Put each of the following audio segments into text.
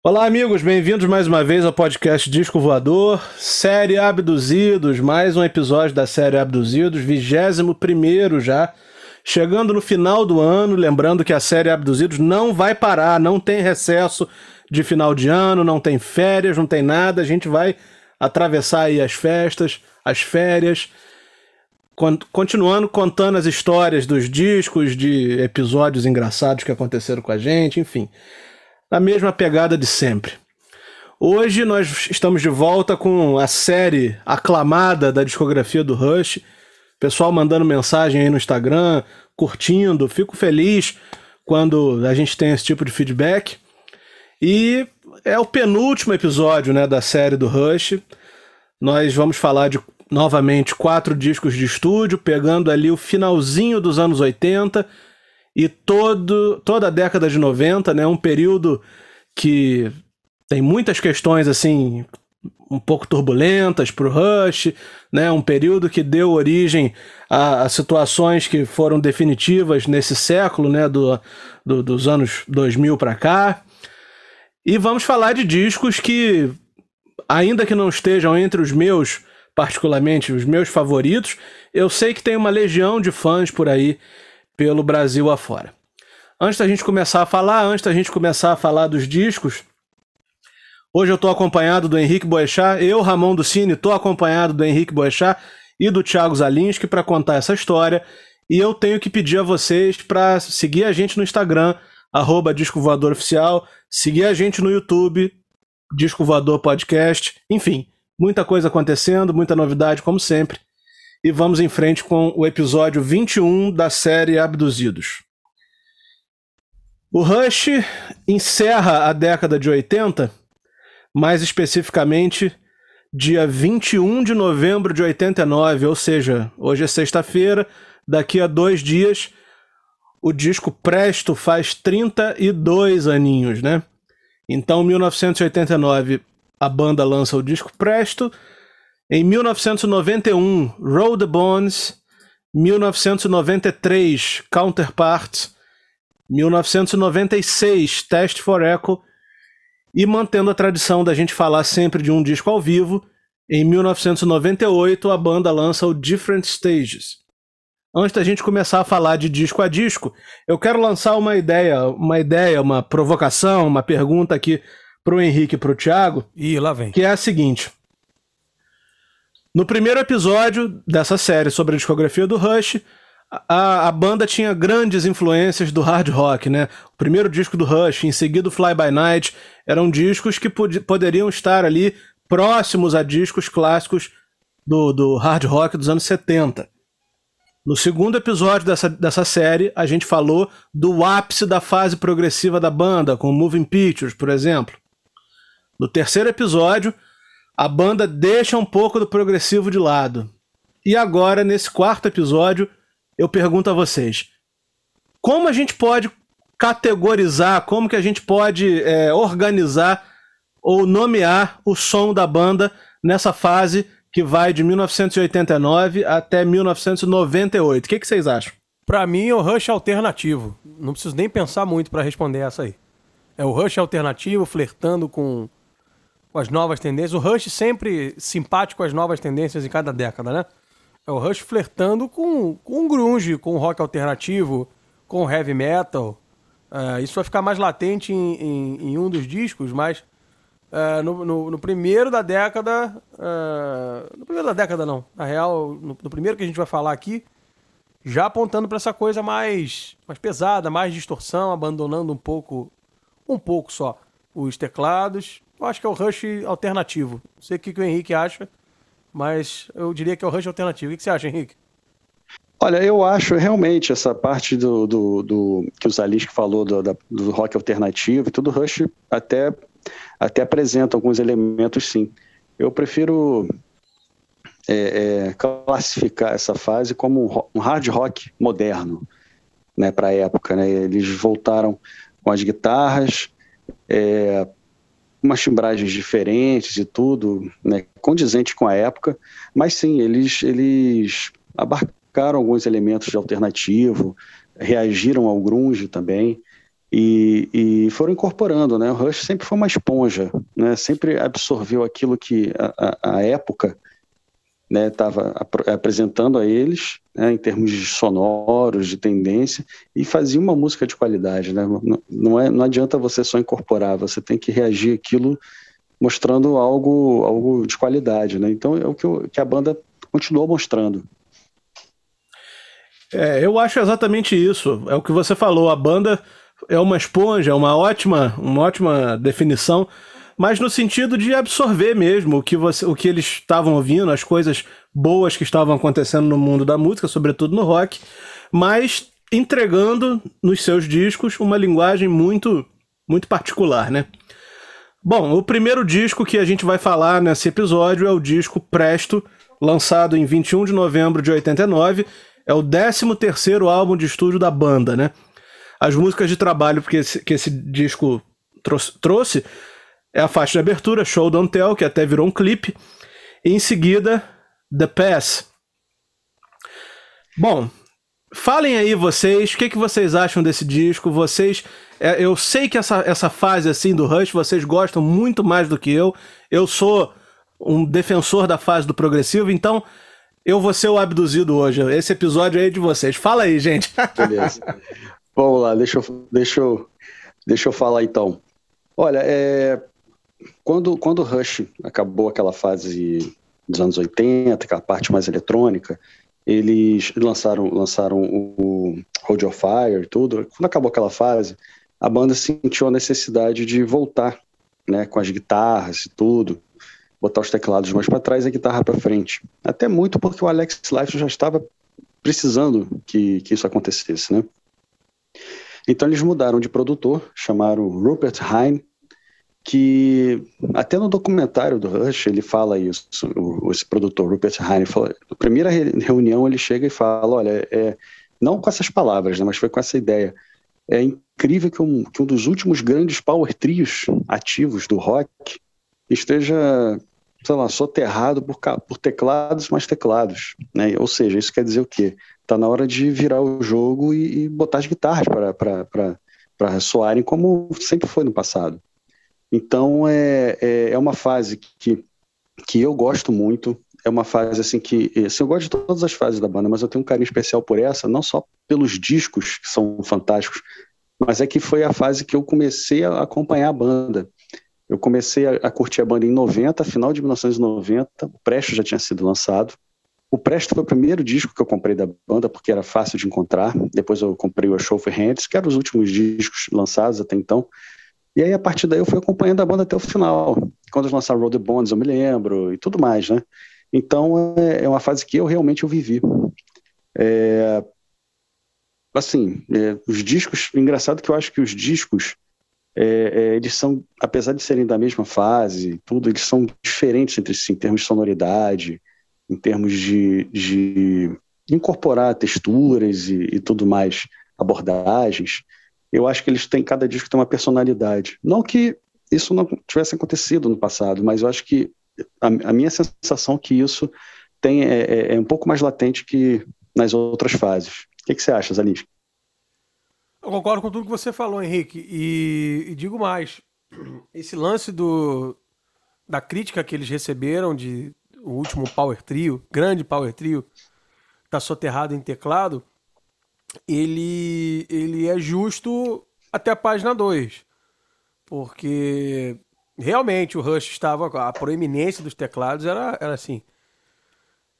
Olá, amigos, bem-vindos mais uma vez ao podcast Disco Voador, série Abduzidos, mais um episódio da série Abduzidos, 21 já, chegando no final do ano. Lembrando que a série Abduzidos não vai parar, não tem recesso de final de ano, não tem férias, não tem nada. A gente vai atravessar aí as festas, as férias, continuando contando as histórias dos discos, de episódios engraçados que aconteceram com a gente, enfim na mesma pegada de sempre. Hoje nós estamos de volta com a série aclamada da discografia do Rush. Pessoal mandando mensagem aí no Instagram, curtindo. Fico feliz quando a gente tem esse tipo de feedback. E é o penúltimo episódio né, da série do Rush. Nós vamos falar de novamente quatro discos de estúdio, pegando ali o finalzinho dos anos 80 e todo, toda a década de 90, né, um período que tem muitas questões assim um pouco turbulentas para o Rush, né, um período que deu origem a, a situações que foram definitivas nesse século, né, do, do dos anos 2000 para cá. E vamos falar de discos que, ainda que não estejam entre os meus, particularmente os meus favoritos, eu sei que tem uma legião de fãs por aí pelo Brasil afora. Antes da gente começar a falar, antes da gente começar a falar dos discos, hoje eu estou acompanhado do Henrique Boechat, eu, Ramon do Cine, estou acompanhado do Henrique Boechat e do Thiago Zalinski para contar essa história. E eu tenho que pedir a vocês para seguir a gente no Instagram, arroba Disco Voador Oficial, seguir a gente no YouTube, Disco Voador Podcast, enfim, muita coisa acontecendo, muita novidade, como sempre e vamos em frente com o episódio 21 da série Abduzidos. O Rush encerra a década de 80, mais especificamente dia 21 de novembro de 89, ou seja, hoje é sexta-feira, daqui a dois dias o disco Presto faz 32 aninhos, né? Então, 1989, a banda lança o disco Presto, em 1991, Roll the Bones. 1993, Counterpart. 1996, Test for Echo. E mantendo a tradição da gente falar sempre de um disco ao vivo, em 1998 a banda lança o Different Stages. Antes da gente começar a falar de disco a disco, eu quero lançar uma ideia, uma ideia, uma provocação, uma pergunta aqui pro Henrique e pro Thiago. E lá vem. Que é a seguinte: no primeiro episódio dessa série sobre a discografia do Rush, a, a, banda tinha grandes influências do hard rock, né? O primeiro disco do Rush, em seguida o Fly By Night, eram discos que pod poderiam estar ali próximos a discos clássicos do, do hard rock dos anos 70. No segundo episódio dessa, dessa série, a gente falou do ápice da fase progressiva da banda, com Moving Pictures, por exemplo. No terceiro episódio, a banda deixa um pouco do progressivo de lado. E agora, nesse quarto episódio, eu pergunto a vocês: como a gente pode categorizar, como que a gente pode é, organizar ou nomear o som da banda nessa fase que vai de 1989 até 1998? O que, que vocês acham? Para mim, é o Rush alternativo. Não preciso nem pensar muito para responder essa aí. É o Rush alternativo, flertando com com as novas tendências. O Rush sempre simpático as novas tendências em cada década, né? É o Rush flertando com, com o grunge, com o rock alternativo, com o heavy metal. Uh, isso vai ficar mais latente em, em, em um dos discos, mas uh, no, no, no, primeiro da década... Uh, no primeiro da década, não. Na real, no, no primeiro que a gente vai falar aqui, já apontando para essa coisa mais, mais pesada, mais distorção, abandonando um pouco, um pouco só, os teclados eu acho que é o Rush alternativo. Não sei o que, que o Henrique acha, mas eu diria que é o Rush alternativo. O que você acha, Henrique? Olha, eu acho realmente essa parte do, do, do que o Zalisk falou do, da, do rock alternativo e tudo, Rush até, até apresenta alguns elementos, sim. Eu prefiro é, é, classificar essa fase como um hard rock moderno, né, para a época. Né? Eles voltaram com as guitarras, é, umas timbragens diferentes e tudo, né, condizente com a época, mas sim, eles, eles abarcaram alguns elementos de alternativo, reagiram ao grunge também, e, e, foram incorporando, né? O Rush sempre foi uma esponja, né? Sempre absorveu aquilo que a, a, a época estava né, ap apresentando a eles, né, em termos de sonoros, de tendência, e fazia uma música de qualidade. Né? Não, não, é, não adianta você só incorporar, você tem que reagir aquilo mostrando algo, algo de qualidade. Né? Então é o que, que a banda continuou mostrando. É, eu acho exatamente isso. É o que você falou. A banda é uma esponja, é uma ótima, uma ótima definição mas no sentido de absorver mesmo o que, você, o que eles estavam ouvindo, as coisas boas que estavam acontecendo no mundo da música, sobretudo no rock, mas entregando nos seus discos uma linguagem muito, muito particular, né? Bom, o primeiro disco que a gente vai falar nesse episódio é o disco Presto, lançado em 21 de novembro de 89. É o 13 terceiro álbum de estúdio da banda, né? As músicas de trabalho que esse, que esse disco trouxe é a faixa de abertura, Show Don't Tell, que até virou um clipe. E em seguida, The Pass. Bom, falem aí vocês, o que, que vocês acham desse disco? Vocês. É, eu sei que essa, essa fase assim do Rush vocês gostam muito mais do que eu. Eu sou um defensor da fase do progressivo, então eu vou ser o abduzido hoje. Esse episódio aí é de vocês. Fala aí, gente. Beleza. Vamos lá, deixa eu, deixa eu, deixa eu falar então. Olha, é, quando, quando o Rush acabou aquela fase dos anos 80, aquela parte mais eletrônica, eles lançaram, lançaram o Hold Your Fire e tudo. Quando acabou aquela fase, a banda sentiu a necessidade de voltar, né, com as guitarras e tudo, botar os teclados mais para trás e a guitarra para frente. Até muito porque o Alex Life já estava precisando que, que isso acontecesse, né? Então eles mudaram de produtor, chamaram Rupert Hine, que até no documentário do Rush ele fala isso, o, esse produtor Rupert Hine, fala, na primeira reunião ele chega e fala, olha, é, não com essas palavras, né, mas foi com essa ideia, é incrível que um, que um dos últimos grandes power trios ativos do rock esteja, sei lá, soterrado por, por teclados mais teclados, né, ou seja, isso quer dizer o quê? Está na hora de virar o jogo e, e botar as guitarras para soarem como sempre foi no passado. Então é, é, é, uma fase que, que eu gosto muito. É uma fase assim que. Assim, eu gosto de todas as fases da banda, mas eu tenho um carinho especial por essa, não só pelos discos, que são fantásticos, mas é que foi a fase que eu comecei a acompanhar a banda. Eu comecei a, a curtir a banda em 90, final de 1990, o Presto já tinha sido lançado. O Presto foi o primeiro disco que eu comprei da banda, porque era fácil de encontrar. Depois eu comprei o Show for Hands, que eram os últimos discos lançados até então. E aí, a partir daí, eu fui acompanhando a banda até o final. Quando eles lançaram Road the Bonds, eu me lembro, e tudo mais, né? Então, é, é uma fase que eu realmente eu vivi. É, assim, é, os discos, engraçado que eu acho que os discos, é, é, eles são, apesar de serem da mesma fase, tudo, eles são diferentes entre si, em termos de sonoridade, em termos de, de incorporar texturas e, e tudo mais, abordagens eu acho que eles têm, cada disco tem uma personalidade. Não que isso não tivesse acontecido no passado, mas eu acho que a, a minha sensação é que isso tem, é, é, é, um pouco mais latente que nas outras fases. O que, que você acha, Zalinski? Eu concordo com tudo que você falou, Henrique, e, e digo mais. Esse lance do, da crítica que eles receberam de o último Power Trio, grande Power Trio, tá soterrado em teclado, ele, ele é justo até a página 2. Porque realmente o Rush estava. A proeminência dos teclados era, era assim.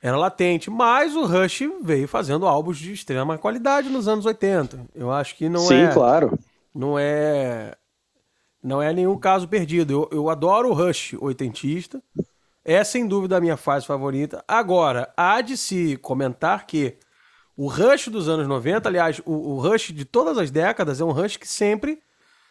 Era latente. Mas o Rush veio fazendo álbuns de extrema qualidade nos anos 80. Eu acho que não Sim, é. Sim, claro. Não é. Não é nenhum caso perdido. Eu, eu adoro o Rush oitentista. É sem dúvida a minha fase favorita. Agora, há de se comentar que o Rush dos anos 90, aliás, o, o Rush de todas as décadas é um Rush que sempre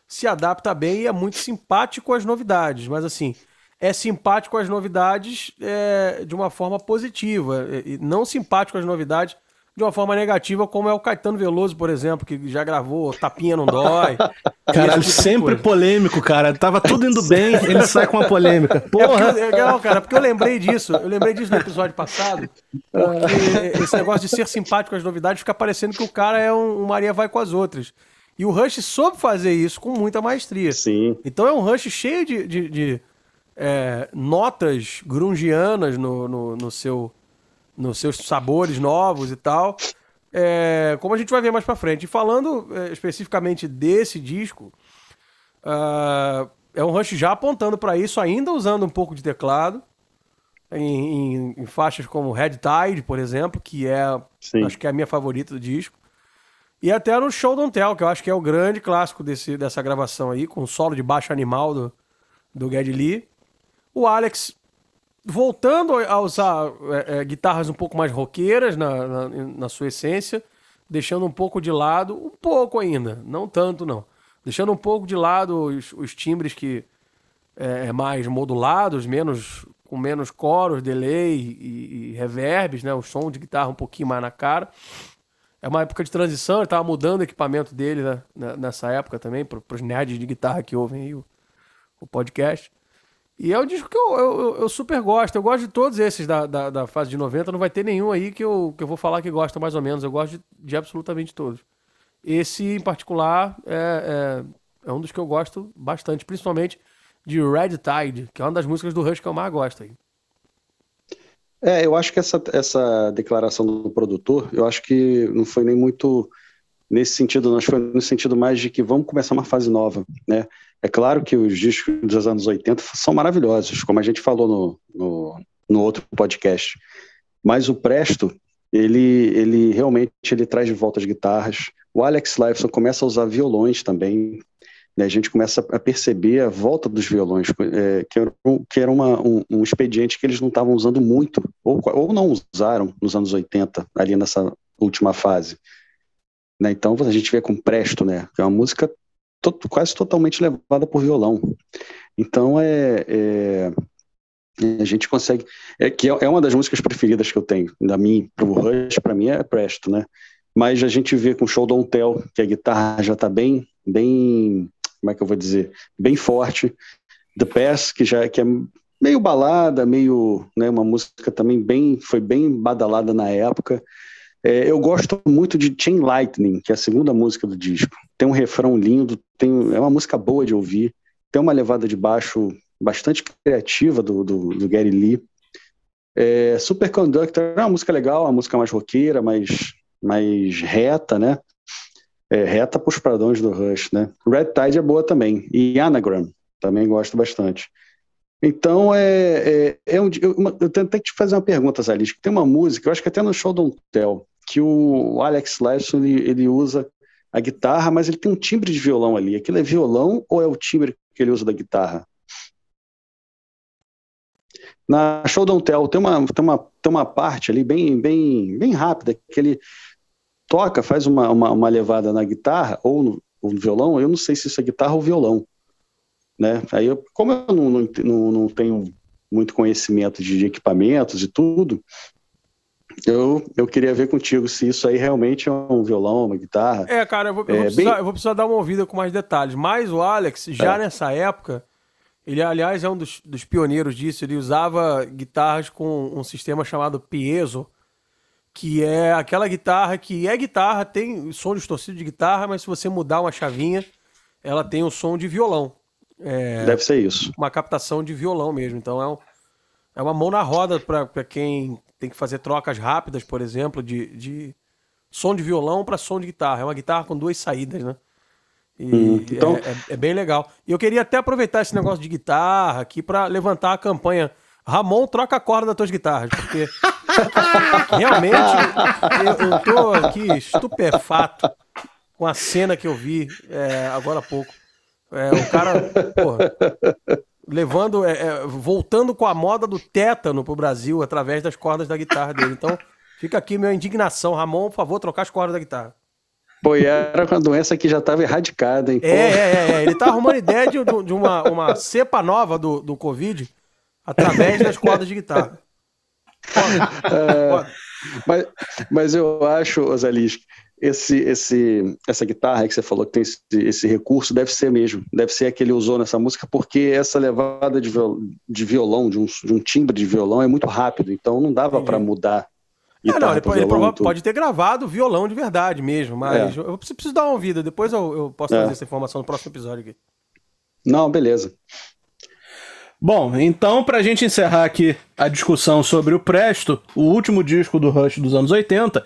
se adapta bem e é muito simpático às novidades. Mas assim, é simpático às novidades é, de uma forma positiva, e não simpático às novidades de uma forma negativa, como é o Caetano Veloso, por exemplo, que já gravou Tapinha Não Dói. Caralho, tipo sempre polêmico, cara. Tava tudo indo bem, ele sai com uma polêmica. Porra! É porque, é, não, cara, porque eu lembrei disso. Eu lembrei disso no episódio passado. Porque esse negócio de ser simpático às novidades fica parecendo que o cara é um, um Maria vai com as outras. E o Rush soube fazer isso com muita maestria. Sim. Então é um Rush cheio de, de, de é, notas grungianas no, no, no, seu, nos seus sabores novos e tal. É, como a gente vai ver mais pra frente. E falando é, especificamente desse disco, uh, é um Rush já apontando para isso, ainda usando um pouco de teclado. Em, em, em, faixas como Red Tide, por exemplo, que é Sim. acho que é a minha favorita do disco. E até no Show Don't Tell, que eu acho que é o grande clássico desse, dessa gravação aí, com o solo de baixo animal do, do Geddy Lee. O Alex voltando a usar é, é, guitarras um pouco mais roqueiras na, na, na, sua essência, deixando um pouco de lado, um pouco ainda, não tanto não, deixando um pouco de lado os, os timbres que é, é mais modulados, menos com menos coros, delay e, e reverbs, né, o som de guitarra um pouquinho mais na cara é uma época de transição, ele estava mudando o equipamento dele né, nessa época também, para os nerds de guitarra que ouvem aí o, o podcast. E é um disco que eu, eu, eu, super gosto. Eu gosto de todos esses da, da, da, fase de 90. Não vai ter nenhum aí que eu, que eu vou falar que gosta mais ou menos. Eu gosto de, de absolutamente todos. Esse, em particular, é, é, é, um dos que eu gosto bastante. Principalmente de Red Tide, que é uma das músicas do Rush que eu mais gosto aí. É, eu acho que essa, essa declaração do produtor, eu acho que não foi nem muito nesse sentido, não, foi no sentido mais de que vamos começar uma fase nova, né? É claro que os discos dos anos 80 são maravilhosos, como a gente falou no, no, no outro podcast, mas o Presto, ele, ele realmente ele traz de volta as guitarras, o Alex Lifeson começa a usar violões também, né, a gente começa a perceber a volta dos violões, é, que era, que era uma, um, um, expediente que eles não estavam usando muito, ou, ou não usaram nos anos 80, ali nessa última fase. Né, então a gente vê com Presto, né, que é uma música to, quase totalmente levada por violão. Então é, é a gente consegue é que é, é uma das músicas preferidas que eu tenho da mim para o Rush para mim é Presto né mas a gente vê com o Show Don't Tell que a guitarra já está bem bem como é que eu vou dizer, bem forte. The Pass, que já que é meio balada, meio, né, uma música também bem, foi bem badalada na época. É, eu gosto muito de Chain Lightning, que é a segunda música do disco. Tem um refrão lindo, tem, é uma música boa de ouvir, tem uma levada de baixo bastante criativa do, do, do Gary Lee. É, Superconductor é uma música legal, uma música mais roqueira, mais, mais reta, né? é, reta para os padrões do Rush, né? Red Tide é boa também. E Anagram, também gosto bastante. Então, é, é, é um, eu, eu que te fazer uma pergunta, Zalis, tem uma música, eu acho que até no Show Don't Tell, que o Alex Lifeson, ele, ele usa a guitarra, mas ele tem um timbre de violão ali. Aquilo é violão ou é o timbre que ele usa da guitarra? Na Show Don't Tell tem uma, tem uma, tem uma parte ali bem, bem, bem rápida, que ele toca, faz uma, uma, uma levada na guitarra ou no, ou no, violão, eu não sei se isso é guitarra ou violão. Né? Aí eu, como eu não, não, não tenho muito conhecimento de equipamentos e tudo, eu, eu queria ver contigo se isso aí realmente é um violão, uma guitarra. É, cara, eu vou, eu vou, é, precisar, bem... eu vou precisar, dar uma ouvida com mais detalhes. Mas o Alex, já é. nessa época, ele, aliás, é um dos, dos pioneiros disso. Ele usava guitarras com um sistema chamado piezo, que é aquela guitarra que é guitarra, tem som distorcido de guitarra, mas se você mudar uma chavinha, ela tem o som de violão. É Deve ser isso. Uma captação de violão mesmo. Então é, um, é uma mão na roda para quem tem que fazer trocas rápidas, por exemplo, de, de som de violão para som de guitarra. É uma guitarra com duas saídas, né? Hum, então... é, é, é, bem legal. E eu queria até aproveitar esse negócio de guitarra aqui para levantar a campanha. Ramon, troca a corda das tuas guitarras, porque Realmente, eu, eu tô aqui estupefato com a cena que eu vi é, agora há pouco. É, o cara, porra, levando, é, é, voltando com a moda do tétano pro Brasil através das cordas da guitarra dele. Então, fica aqui minha indignação. Ramon, por favor, trocar as cordas da guitarra. Pô, e era uma doença que já estava erradicada, hein? É, é, é, Ele tá arrumando ideia de, de uma, uma cepa nova do, do Covid através das cordas de guitarra é, mas, mas eu acho, Ozalis, esse, esse, essa guitarra que você falou que tem esse, esse, recurso deve ser mesmo, deve ser a que ele usou nessa música, porque essa levada de violão, de, violão, de, um, de um timbre de violão é muito rápido, então não dava para mudar É, não, ele, pode, ele pode ter gravado violão de verdade mesmo, mas é. eu preciso dar uma ouvida. Depois eu, eu posso é. trazer essa informação no próximo episódio aqui. Não, beleza. Bom, então, pra gente encerrar aqui a discussão sobre o Presto, o último disco do Rush dos anos 80,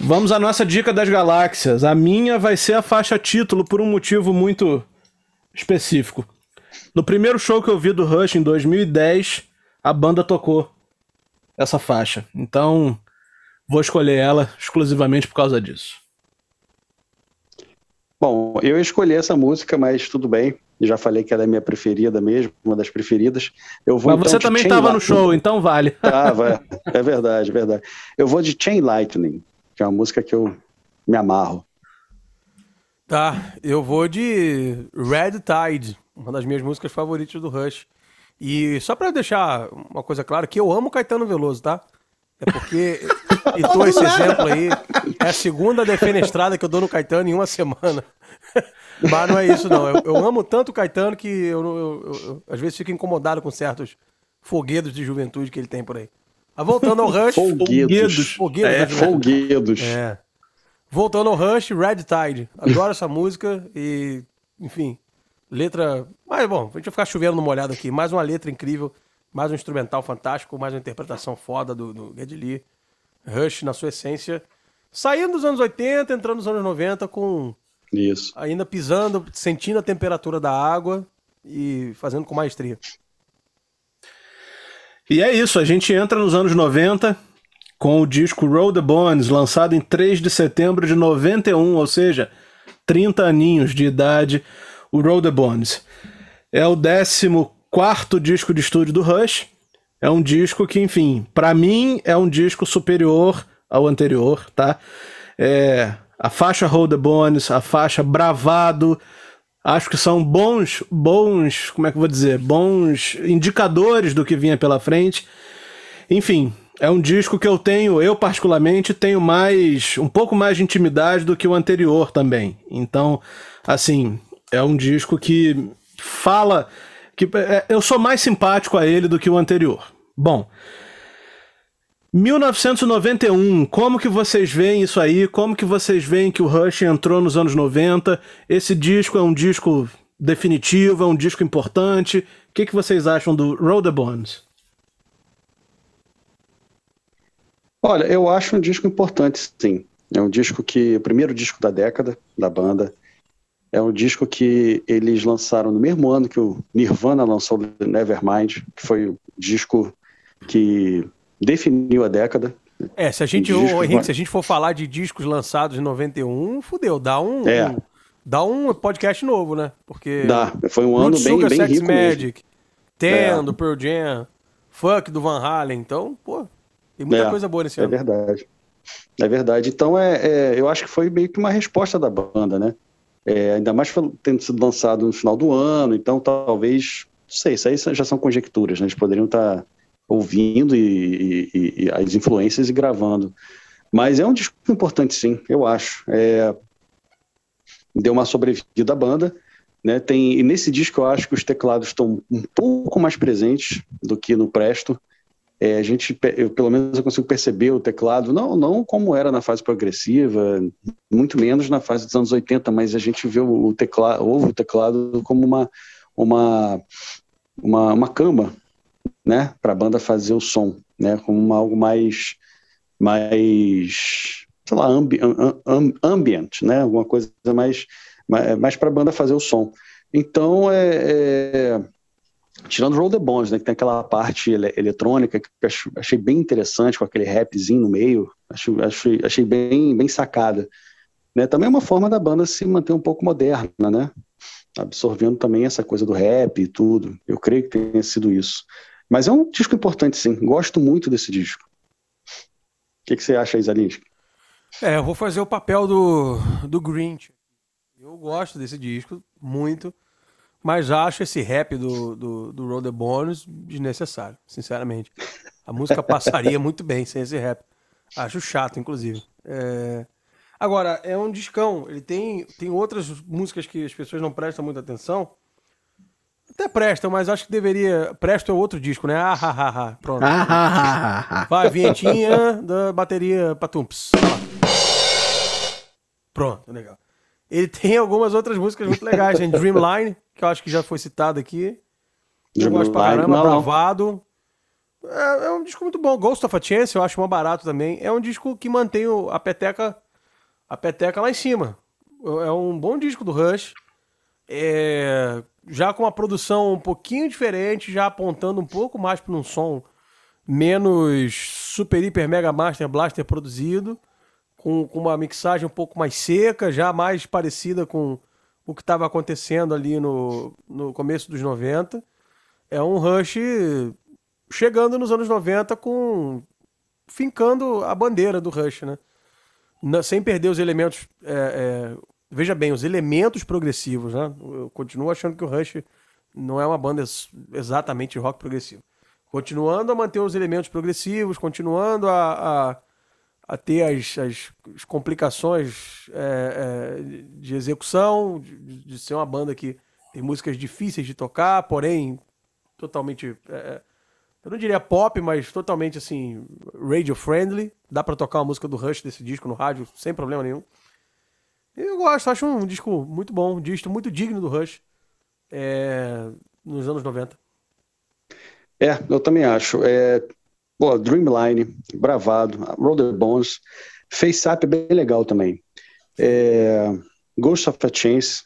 vamos à nossa dica das galáxias. A minha vai ser a faixa título por um motivo muito específico. No primeiro show que eu vi do Rush em 2010, a banda tocou essa faixa. Então, vou escolher ela exclusivamente por causa disso. Bom, eu escolhi essa música, mas tudo bem. Já falei que ela é minha preferida mesmo, uma das preferidas. Eu vou, mas então, você também estava no show, então vale. Tava, é verdade, é verdade. Eu vou de Chain Lightning, que é uma música que eu me amarro. Tá, eu vou de Red Tide, uma das minhas músicas favoritas do Rush. E só para deixar uma coisa clara, que eu amo Caetano Veloso, tá? É porque, e tô esse exemplo aí, é a segunda defenestrada que eu dou no Caetano em uma semana. Mas não é isso, não. Eu, eu amo tanto o Caetano que eu, eu, eu, às vezes fico incomodado com certos foguedos de juventude que ele tem por aí. Mas voltando ao Rush. Folguedos. Folguedos. É, folguedos. É. Voltando ao Rush, Red Tide. Adoro essa música e, enfim, letra. Mas bom, a gente vai ficar chovendo no molhado aqui. Mais uma letra incrível, mais um instrumental fantástico, mais uma interpretação foda do, do Geddy Lee. Rush na sua essência. Saindo dos anos 80, entrando nos anos 90 com. Isso. Ainda pisando, sentindo a temperatura da água e fazendo com maestria. E é isso, a gente entra nos anos 90 com o disco Roll the Bones, lançado em 3 de setembro de 91, ou seja, 30 aninhos de idade o Roll the Bones. É o 14 disco de estúdio do Rush. É um disco que, enfim, para mim é um disco superior ao anterior, tá? É, a faixa Roll the Bones, a faixa Bravado, acho que são bons, bons, como é que eu vou dizer, bons indicadores do que vinha pela frente. Enfim, é um disco que eu tenho, eu particularmente tenho mais, um pouco mais de intimidade do que o anterior também. Então, assim, é um disco que fala que é, eu sou mais simpático a ele do que o anterior. Bom, 1991, como que vocês veem isso aí? Como que vocês veem que o Rush entrou nos anos 90? Esse disco é um disco definitivo, é um disco importante. O que, que vocês acham do Roll the Bones? Olha, eu acho um disco importante, sim. É um disco que, o primeiro disco da década da banda, é um disco que eles lançaram no mesmo ano que o Nirvana lançou Nevermind, que foi o disco que definiu a década. É, se a gente, ô, Henrique, se a gente for falar de discos lançados em 91, fudeu, dá um, é. um dá um podcast novo, né? Porque dá, foi um ano bem, Sugar, bem Sex rico Magic, Ten, é. do Pearl Jam, Fuck do Van Halen, então, pô, tem muita é, coisa boa nesse é ano. É verdade. É verdade. Então, é, é, eu acho que foi meio que uma resposta da banda, né? É, ainda mais tendo sido lançado no final do ano, então talvez, não sei, isso aí já são conjecturas, né? Eles poderiam estar tá ouvindo e, e, e, as influências e gravando. Mas é um disco importante, sim, eu acho. É, deu uma sobrevida à banda. Né, tem, e nesse disco eu acho que os teclados estão um pouco mais presentes do que no Presto. É, a gente, eu, pelo menos eu consigo perceber o teclado, não, não como era na fase progressiva, muito menos na fase dos anos 80, mas a gente vê o teclado, ouve o teclado como uma, uma, uma, uma cama, né, para a banda fazer o som, né, como uma, algo mais, mais, sei lá, ambi, ambient, né, alguma coisa mais, mais, mais para a banda fazer o som. Então, é, é Tirando Roll the Bones, né, que tem aquela parte ele eletrônica que eu achei bem interessante, com aquele rapzinho no meio, achei, achei, achei bem, bem sacada. Né, também é uma forma da banda se manter um pouco moderna, né? Absorvendo também essa coisa do rap e tudo. Eu creio que tenha sido isso. Mas é um disco importante, sim. Gosto muito desse disco. O que, que você acha, Isalinski? É, eu vou fazer o papel do, do Grinch. Eu gosto desse disco, muito. Mas acho esse rap do, do, do the Bones desnecessário, sinceramente. A música passaria muito bem sem esse rap. Acho chato, inclusive. É... Agora, é um discão. Ele tem, tem outras músicas que as pessoas não prestam muita atenção. Até prestam, mas acho que deveria. Presto é outro disco, né? Ah, ha, ha, ha. Pronto. Ah, ah, ah, ah. Vai, vinhetinha da bateria Patumps. Pronto, legal. Ele tem algumas outras músicas muito legais. Tem Dreamline, que eu acho que já foi citado aqui. Eu gosto pra caramba. Bravado. É, é um disco muito bom. Ghost of a Chance eu acho mais barato também. É um disco que mantém a peteca, a peteca lá em cima. É um bom disco do Rush. É, já com uma produção um pouquinho diferente, já apontando um pouco mais para um som menos super, hiper, mega master, blaster produzido, com, com uma mixagem um pouco mais seca, já mais parecida com o que estava acontecendo ali no, no começo dos 90. É um Rush chegando nos anos 90 com fincando a bandeira do Rush, né? Na- sem perder os elementos. é, é, veja bem, os elementos progressivos, né? Eu continuo achando que o Rush não é uma banda ex- exatamente rock progressivo. Continuando a manter os elementos progressivos, continuando a, a, a ter as, as, as complicações é, é, de execução, de, de ser uma banda que tem músicas difíceis de tocar, porém totalmente. é, eu não diria pop, mas totalmente assim, radio friendly. Dá pra tocar uma música do Rush desse disco no rádio sem problema nenhum. Eu gosto, acho um disco muito bom, um disco muito digno do Rush é, nos anos 90. É, eu também acho. É, pô, Dreamline, Bravado, Roller Bones, Face Up é bem legal também. É, Ghost of a Chance.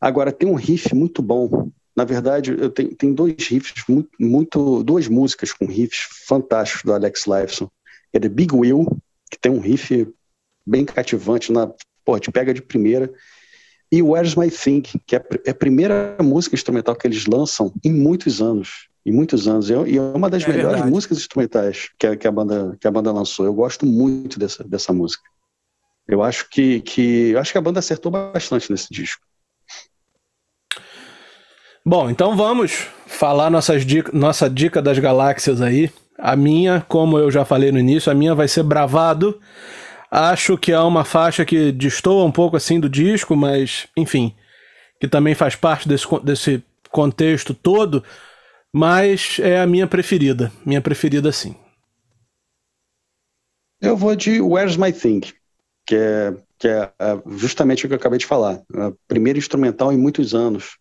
Agora tem um riff muito bom. Na verdade, eu tenho, tem dois riffs muito, muito, duas músicas com riffs fantásticos do Alex Lifeson. É The Big Wheel, que tem um riff bem cativante, na, pô, te pega de primeira. E Where's My Thing, que é a é a primeira música instrumental que eles lançam em muitos anos. Em muitos anos. E é- E é uma das É melhores verdade. músicas instrumentais que a, que a banda, que a banda lançou. Eu gosto muito dessa, dessa música. Eu acho que, que, eu acho que a banda acertou bastante nesse disco. Bom, então vamos falar nossas dica, nossa dica das galáxias aí. A minha, como eu já falei no início, a minha vai ser Bravado. Acho que é uma faixa que destoa um pouco assim do disco, mas enfim, que também faz parte desse, desse contexto todo, mas é a minha preferida. Minha preferida sim. Eu vou de Where's My Thing, que é, que é é, justamente o que eu acabei de falar. A primeira instrumental em muitos anos.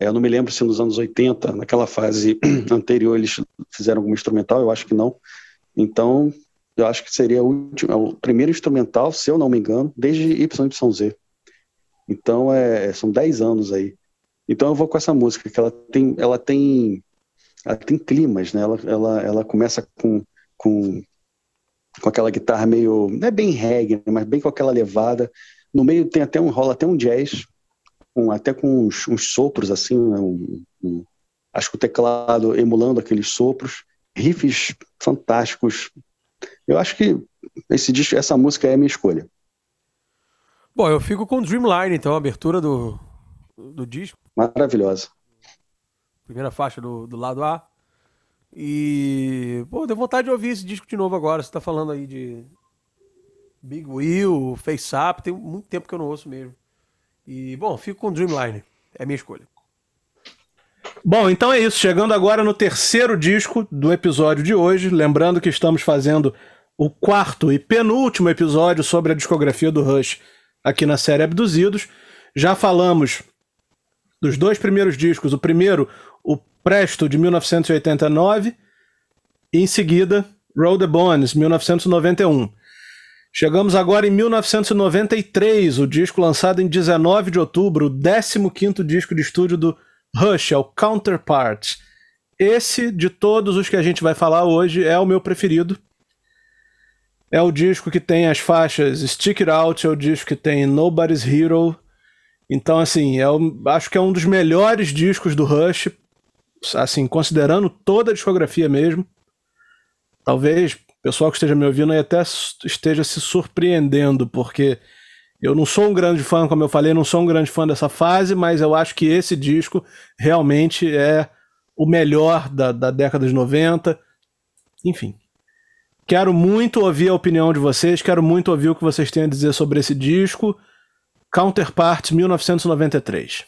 É, Eu não me lembro se nos anos 80, naquela fase anterior, eles fizeram algum instrumental, eu acho que não. Então, eu acho que seria o, último, é o primeiro instrumental, se eu não me engano, desde YYZ. Então, é, são 10 anos aí. Então, eu vou com essa música, que ela tem, ela tem, ela tem climas, né? Ela, ela, ela começa com, com com aquela guitarra meio, não é bem reggae, né, mas bem com aquela levada. No meio tem até um rola até um jazz, com, até com uns, uns sopros assim, né, um- um- acho que o teclado emulando aqueles sopros, riffs fantásticos. Eu acho que esse disco, essa música é a minha escolha. Bom, eu fico com Dreamline, então, a abertura do, do disco, Maravilhosa. primeira faixa do, do lado A. E, pô, deu vontade de ouvir esse disco de novo agora. Você tá falando aí de Big Wheel, Face Up, tem muito tempo que eu não ouço mesmo. E, bom, fico com Dreamline, é a minha escolha. Bom, então é isso. Chegando agora no terceiro disco do episódio de hoje. Lembrando que estamos fazendo o quarto e penúltimo episódio sobre a discografia do Rush aqui na série Abduzidos. Já falamos dos dois primeiros discos. O primeiro, o Presto, de 1989. E em seguida, Roll the Bones, 1991. Chegamos agora em 1993, o disco lançado em 19 de outubro, o 15º disco de estúdio do Rush, é o Counterpart. Esse, de todos os que a gente vai falar hoje, é o meu preferido. É o disco que tem as faixas Stick It Out, é o disco que tem Nobody's Hero. Então, assim, é o- acho que é um dos melhores discos do Rush, assim, considerando toda a discografia mesmo. Talvez o pessoal que esteja me ouvindo aí até esteja se surpreendendo, porque eu não sou um grande fã, como eu falei, não sou um grande fã dessa fase, mas eu acho que esse disco realmente é o melhor da, da década de 90. Enfim. Quero muito ouvir a opinião de vocês, quero muito ouvir o que vocês têm a dizer sobre esse disco. Counterpart 1993.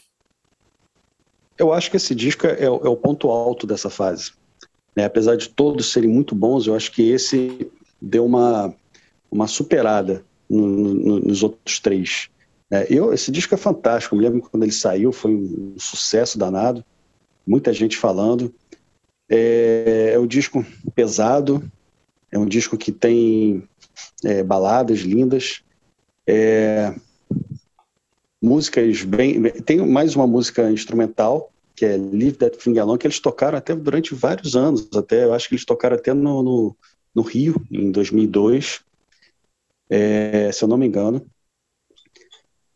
eu acho que esse disco é, é, o ponto alto dessa fase. Né? Apesar de todos serem muito bons, eu acho que esse deu uma, uma superada no, no, nos outros três. É, eu, esse disco é fantástico. Eu me lembro quando ele saiu, foi um sucesso danado. Muita gente falando. É, é um disco pesado, é um disco que tem é, baladas lindas, é, músicas bem. Tem mais uma música instrumental, que é Leave That Thing Alone, que eles tocaram até durante vários anos, até eu acho que eles tocaram até no, no, no Rio, em 2002, é, se eu não me engano.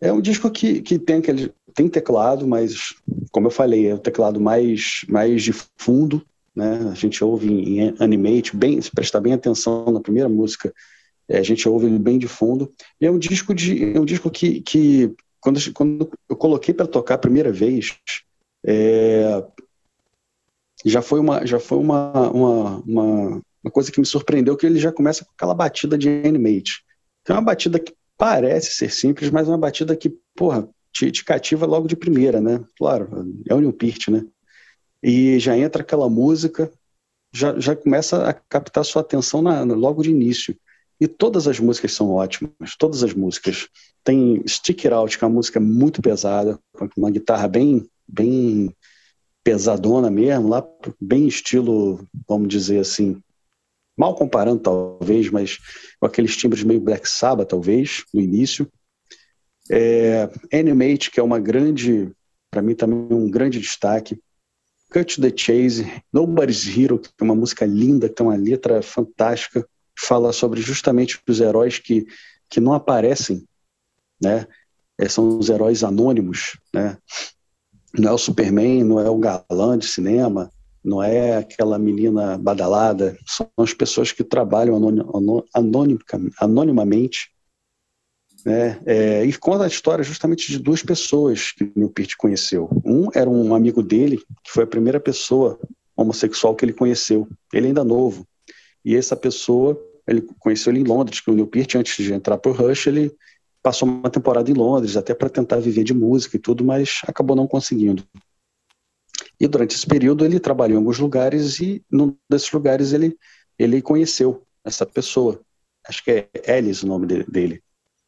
É um disco que, que tem, aquele, tem teclado, mas, como eu falei, é o teclado mais, mais de fundo, né? A gente ouve em Animate, bem, se prestar bem atenção na primeira música, é, a gente ouve bem de fundo. E é um disco, de, é um disco que, que quando, quando eu coloquei para tocar a primeira vez, é, já foi uma, já foi uma, uma, uma, uma coisa que me surpreendeu, que ele já começa com aquela batida de Animate. É uma batida que parece ser simples, mas é uma batida que, porra, te, te cativa logo de primeira, né? Claro, é o Neil Peart, né? E já entra aquela música, já, já começa a captar sua atenção na, logo de início. E todas as músicas são ótimas, todas as músicas. Tem Stick It Out, que é uma música muito pesada, com uma guitarra bem, bem pesadona mesmo, lá bem estilo, vamos dizer assim, mal comparando talvez, mas com aqueles timbres meio Black Sabbath talvez, no início. É, Animate, que é uma grande, para mim também um grande destaque. Cut the Chase, Nobody's Hero, que é uma música linda, que tem uma letra fantástica, fala sobre justamente os heróis que, que não aparecem, né? É, são os heróis anônimos, né? Não é o Superman, não é o galã de cinema, não é aquela menina badalada, são as pessoas que trabalham anonimamente. Né? É, e conta a história justamente de duas pessoas que o Pitt conheceu. Um era um amigo dele, que foi a primeira pessoa homossexual que ele conheceu, ele ainda novo. E essa pessoa, ele conheceu ele em Londres, que o Neil Peart, antes de entrar para o Rush, ele passou uma temporada em Londres, até para tentar viver de música e tudo, mas acabou não conseguindo. E durante esse período ele trabalhou em alguns lugares e num desses lugares ele, ele conheceu essa pessoa. Acho que é Ellis o nome dele.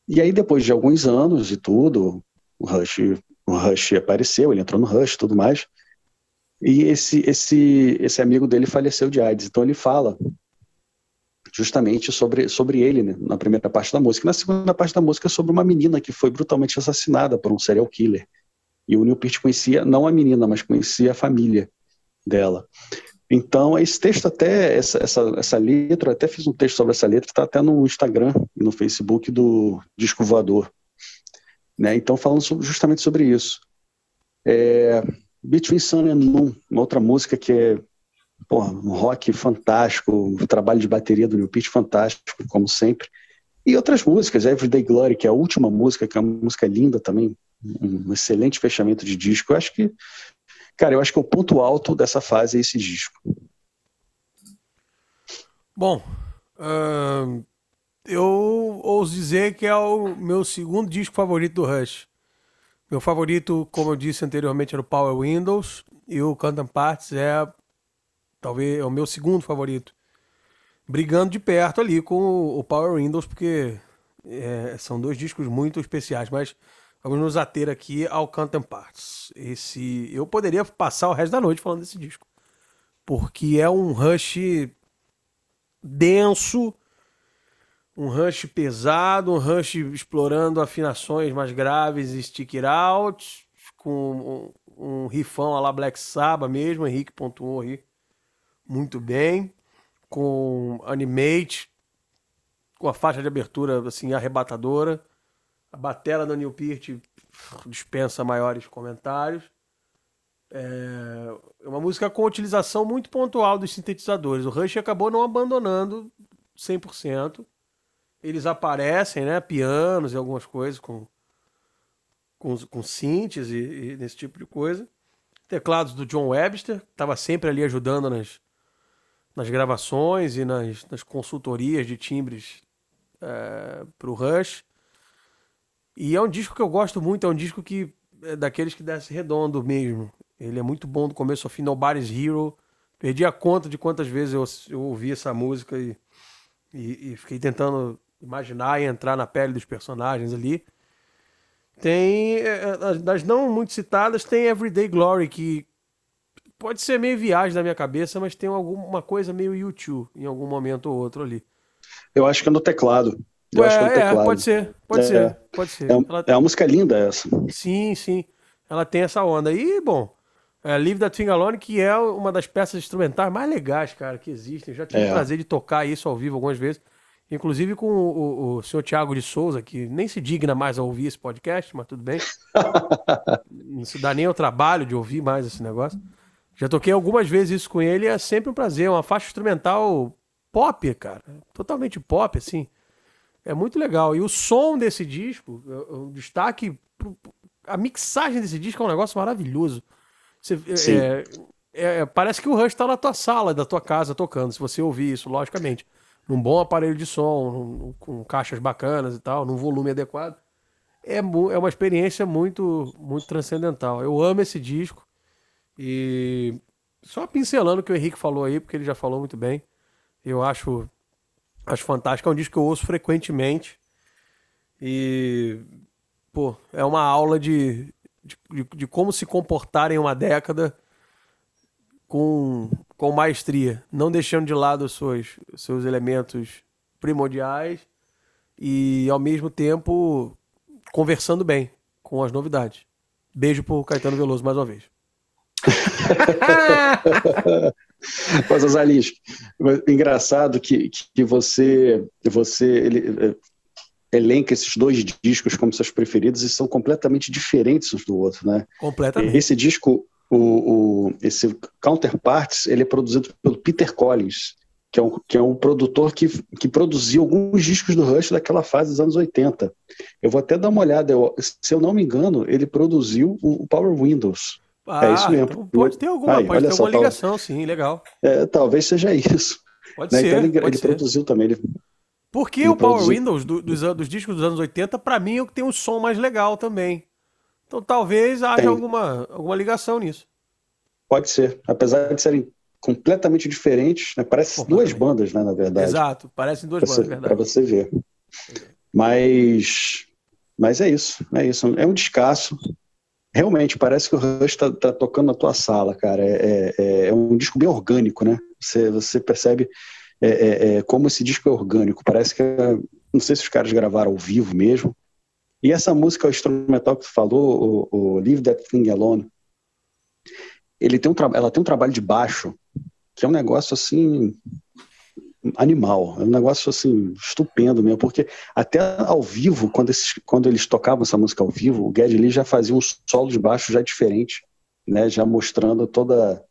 E aí depois de alguns anos e tudo, o Rush, o Rush apareceu, ele entrou no Rush e tudo mais. E esse, esse, esse amigo dele faleceu de AIDS. Então ele fala justamente sobre, sobre ele né, na primeira parte da música. Na segunda parte da música, sobre uma menina que foi brutalmente assassinada por um serial killer. E o Neil Peart conhecia não a menina, mas conhecia a família dela. Então, esse texto até, essa, essa, essa letra, até fiz um texto sobre essa letra, está até no Instagram e no Facebook do Disco Voador. Né? Então, falando sobre, justamente sobre isso. É, Between Sun and Moon, uma outra música que é porra, um rock fantástico, um trabalho de bateria do Neil Peart fantástico, como sempre. E outras músicas, Everyday Glory, que é a última música, que é uma música linda também, um excelente fechamento de disco. Eu acho que, cara, eu acho que o ponto alto dessa fase é esse disco. Bom, uh, eu ouso dizer que é o meu segundo disco favorito do Rush. Meu favorito, como eu disse anteriormente, era o Power Windows e o Canton Parts é talvez é o meu segundo favorito. Brigando de perto ali com o Power Windows, porque é, são dois discos muito especiais, mas Vamos nos ater aqui ao Canton Parts. Esse, eu poderia passar o resto da noite falando desse disco, porque é um rush denso, um rush pesado, um rush explorando afinações mais graves e stick it out, com um, rifão a la Black Sabbath mesmo, Henrique pontuou aí muito bem, com animate, com a faixa de abertura assim arrebatadora a batera do Neil Peart dispensa maiores comentários. É uma música com utilização muito pontual dos sintetizadores. O Rush acabou não abandonando 100%. Eles aparecem, né? Pianos e algumas coisas com, com, com synths e, e nesse tipo de coisa. Teclados do John Webster, que estava sempre ali ajudando nas, nas gravações e nas, nas consultorias de timbres é, para o Rush. E é um disco que eu gosto muito, é um disco que é daqueles que desce redondo mesmo. Ele é muito bom do começo ao fim, Nobody's Hero. Perdi a conta de quantas vezes eu, eu ouvi essa música e, e, e, fiquei tentando imaginar e entrar na pele dos personagens ali. Tem, é, é, das não muito citadas, tem Everyday Glory, que pode ser meio viagem da minha cabeça, mas tem alguma coisa meio YouTube em algum momento ou outro ali. Eu acho que é no teclado. Eu é, acho que é, é teclado. pode ser, pode É. ser, pode ser. É, Ela- é uma música linda essa. Sim, sim. Ela tem essa onda. E, bom, é, Live That Thing Alone, que é uma das peças instrumentais mais legais, cara, que existem. Eu já tive É. o prazer de tocar isso ao vivo algumas vezes. Inclusive com o, o, o senhor Tiago de Souza, que nem se digna mais a ouvir esse podcast, mas tudo bem. Não se dá nem o trabalho de ouvir mais esse negócio. Já toquei algumas vezes isso com ele e é sempre um prazer. É uma faixa instrumental pop, cara. Totalmente pop, assim. É muito legal. E o som desse disco, o destaque. pro- A mixagem desse disco é um negócio maravilhoso. Você, é- Sim. é- é- parece que o Rush tá na tua sala, da tua casa, tocando, se você ouvir isso, logicamente. Num bom aparelho de som, num- com caixas bacanas e tal, num volume adequado. É, é uma experiência muito, muito transcendental. Eu amo esse disco. E só pincelando o que o Henrique falou aí, porque ele já falou muito bem. Eu acho, acho fantástico. É um disco que eu ouço frequentemente. E, pô, é uma aula de, de, de- como se comportar em uma década com, com maestria. Não deixando de lado os seus, seus elementos primordiais e, ao mesmo tempo, conversando bem com as novidades. Beijo pro Caetano Veloso mais uma vez. Mas, Osalis, engraçado que, que você, você ele, eh, elenca esses dois discos como seus preferidos e são completamente diferentes uns do outro, né? Completamente. Esse disco, o, o- esse Counterparts, ele é produzido pelo Peter Collins, que é um, que é um produtor que, que produziu alguns discos do Rush daquela fase dos anos 80. Eu vou até dar uma olhada, eu- se eu não me engano, ele produziu o, o Power Windows. Ah, é isso mesmo. então pode ter alguma, Aí, pode ter só, alguma ligação, sim, legal. É, talvez seja isso. Pode né? ser, Então ele, pode ele ser. produziu também. Ele, Porque ele o Power produziu. Windows do- dos, dos discos dos anos 80, pra mim, é o que tem um som mais legal também. Então talvez haja Tem. alguma, alguma ligação nisso. pode ser. Apesar de serem completamente diferentes, né? Parece duas Completamente. bandas, né, na verdade. Exato, parecem duas Pra bandas, você, verdade. pra você ver. Mas, mas é isso, é isso. É um descasso. Realmente, parece que o Rush tá, tá tocando na tua sala, cara. É, é, é um disco bem orgânico, né? Você, você percebe é, é, é, como esse disco é orgânico. Parece que. Não sei se os caras gravaram ao vivo mesmo. E essa música, o instrumental que tu falou, o, o Leave That Thing Alone, ele tem um ela tem um trabalho de baixo que é um negócio assim animal, é um negócio assim estupendo mesmo, porque até ao vivo, quando, esses, quando eles tocavam essa música ao vivo, o Geddy Lee já fazia um solo de baixo já diferente, né, já mostrando toda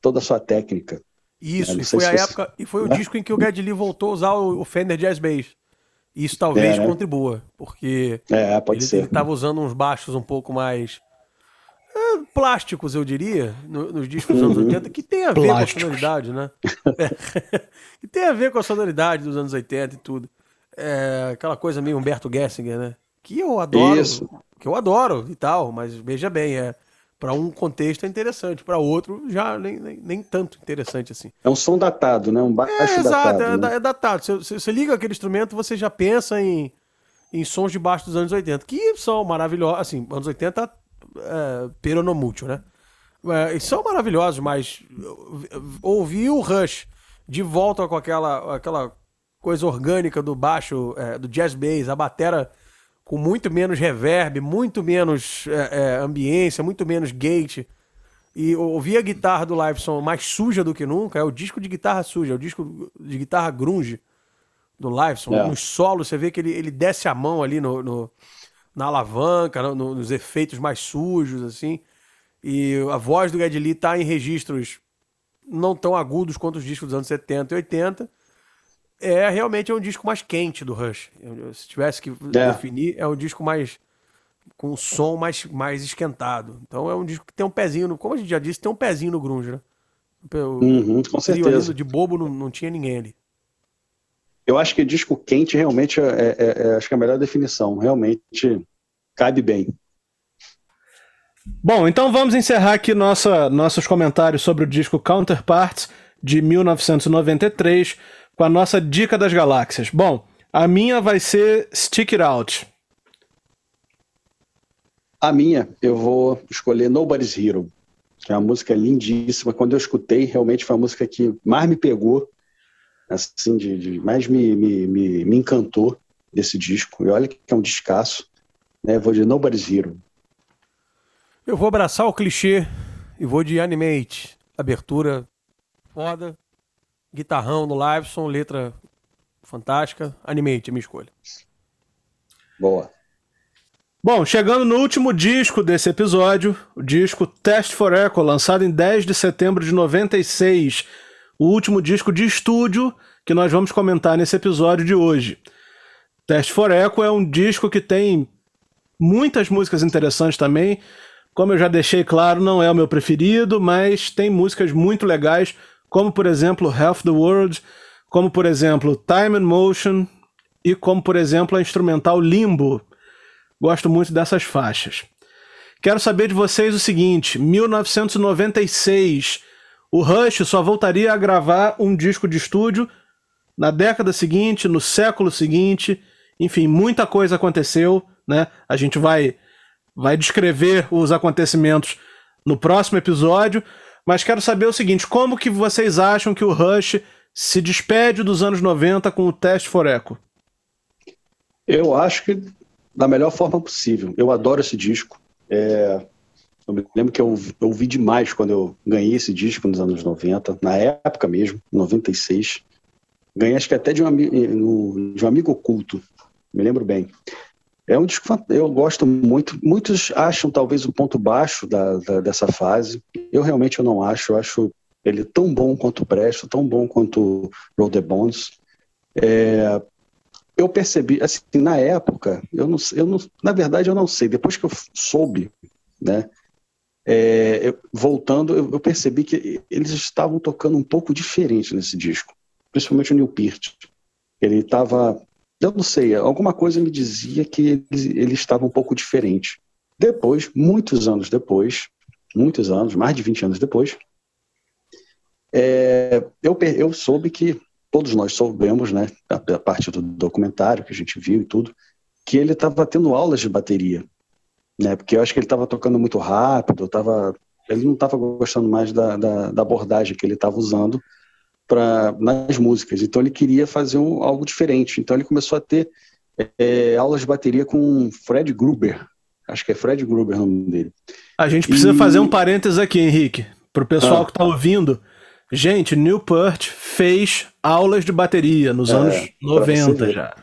toda a sua técnica. Isso, É, não e foi a você- época, e foi o né? disco em que o Geddy Lee voltou a usar o, Fender Jazz Bass. Isso talvez É, né? contribua, porque É, pode ele, ser. ele tava usando uns baixos um pouco mais é, plásticos, eu diria, no- nos discos dos anos Uhum. 80, que tem a ver Plásticos. com a sonoridade, né? É, que tem a ver com a sonoridade dos anos 80 e tudo. É, aquela coisa meio Humberto Gessinger, né? Que eu adoro, Isso. que eu adoro e tal, mas veja bem, é para um contexto é interessante, para outro já nem, nem, nem tanto interessante assim. É um som datado, né, um baixo É, exato, datado. é, né? é datado. Você, você- você liga aquele instrumento, você já pensa em, em sons de baixo dos anos 80, que são maravilhosos. Assim, anos 80, é, peronomútil, né? É, e são maravilhosos, mas uh, ouvir o Rush de volta com aquela, aquela coisa orgânica do baixo, é, do jazz bass, a batera com muito menos reverb, muito menos ambiência, muito menos gate. E ouvir a guitarra do Liveson mais suja do que nunca, é o disco de guitarra suja, é o disco de guitarra grunge do Liveson. É. Nos solos, você vê que ele, ele desce a mão ali no, no- na alavanca, no- no- nos efeitos mais sujos, assim. E a voz do Geddy Lee tá em registros não tão agudos quanto os discos dos anos 70 e 80. É realmente é um disco mais quente do Rush. Eu- Se tivesse que É. definir, é um disco mais com um som mais, mais esquentado. Então é um disco que tem um pezinho, no, como a gente já disse, tem um pezinho no grunge, né? O Uhum, com certeza. de bobo não, não tinha ninguém ali. Eu acho que disco quente realmente é, é- é- acho que é a melhor definição. Realmente cabe bem. Bom, então vamos encerrar aqui nossa, nossos comentários sobre o disco Counterparts de 1993 com a nossa dica das galáxias. Bom, a minha vai ser Stick It Out. A minha, eu vou escolher Nobody's Hero, que é uma música lindíssima. Quando eu escutei, realmente foi a música que mais me pegou, assim, de, de mais me, me, me, me, encantou desse disco. E olha que é um descasso. Né? Vou de Nobody's Hero. Eu vou abraçar o clichê e vou de Animate. Abertura foda, guitarrão no Liveson, letra fantástica. Animate, é minha escolha. Boa. Bom, chegando no último disco desse episódio, o disco Test for Echo, lançado em 10 de setembro de 96, o último disco de estúdio que nós vamos comentar nesse episódio de hoje. Test for Echo é um disco que tem muitas músicas interessantes também. Como eu já deixei claro, não é o meu preferido, mas tem músicas muito legais, como por exemplo Half the World, como por exemplo Time and Motion e como por exemplo a instrumental Limbo Gosto muito dessas faixas. Quero saber de vocês o seguinte: 1996, o Rush só voltaria a gravar um disco de estúdio na década seguinte, no século seguinte. Enfim, muita coisa aconteceu, né? A gente vai vai descrever os acontecimentos no próximo episódio, mas quero saber o seguinte, como que vocês acham que o Rush se despede dos anos 90 com o Test for Echo? Eu acho que da melhor forma possível. Eu adoro esse disco. É, eu me lembro que eu, eu ouvi demais quando eu ganhei esse disco nos anos 90, na época mesmo, 96. Ganhei acho que até de um, de um amigo oculto, me lembro bem. É um disco eu gosto muito. Muitos acham talvez o ponto baixo da, da, dessa fase. Eu realmente eu não acho. Eu acho ele tão bom quanto Presto, tão bom quanto Roll the Bones. É, eu percebi, assim, na época, eu não, eu não, na verdade eu não sei, depois que eu soube, né, é, eu, voltando, eu, eu, percebi que eles estavam tocando um pouco diferente nesse disco, principalmente o Neil Peart. Ele estava, eu não sei, alguma coisa me dizia que eles, ele estava um pouco diferente. Depois, muitos anos depois, muitos anos, mais de 20 anos depois, é, eu, eu soube que todos nós soubemos, né, a partir do documentário que a gente viu e tudo, que ele estava tendo aulas de bateria, né, porque eu acho que ele estava tocando muito rápido, tava, ele não estava gostando mais da, da, da, abordagem que ele estava usando nas músicas, então ele queria fazer um, algo diferente, então ele começou a ter é, aulas de bateria com Fred Gruber, acho que é Fred Gruber o nome dele. A gente precisa e... fazer um parênteses aqui, Henrique, para o pessoal ah. que está ouvindo. Gente, Newport fez aulas de bateria nos é, anos 90 já.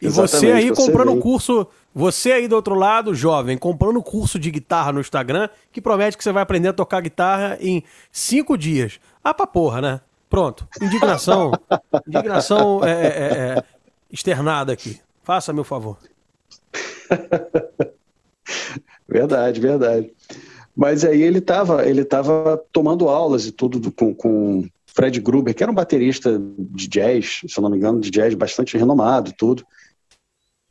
E você aí comprando curso, você aí do outro lado, jovem, comprando curso de guitarra no Instagram, que promete que você vai aprender a tocar guitarra em cinco dias. Ah, pra porra, né? Pronto. Indignação. indignação é, é, é, é, externada aqui. Faça meu favor. verdade, verdade. Mas aí ele estava ele tava tomando aulas e tudo com, com Fred Gruber, que era um baterista de jazz, se eu não me engano, de jazz bastante renomado tudo.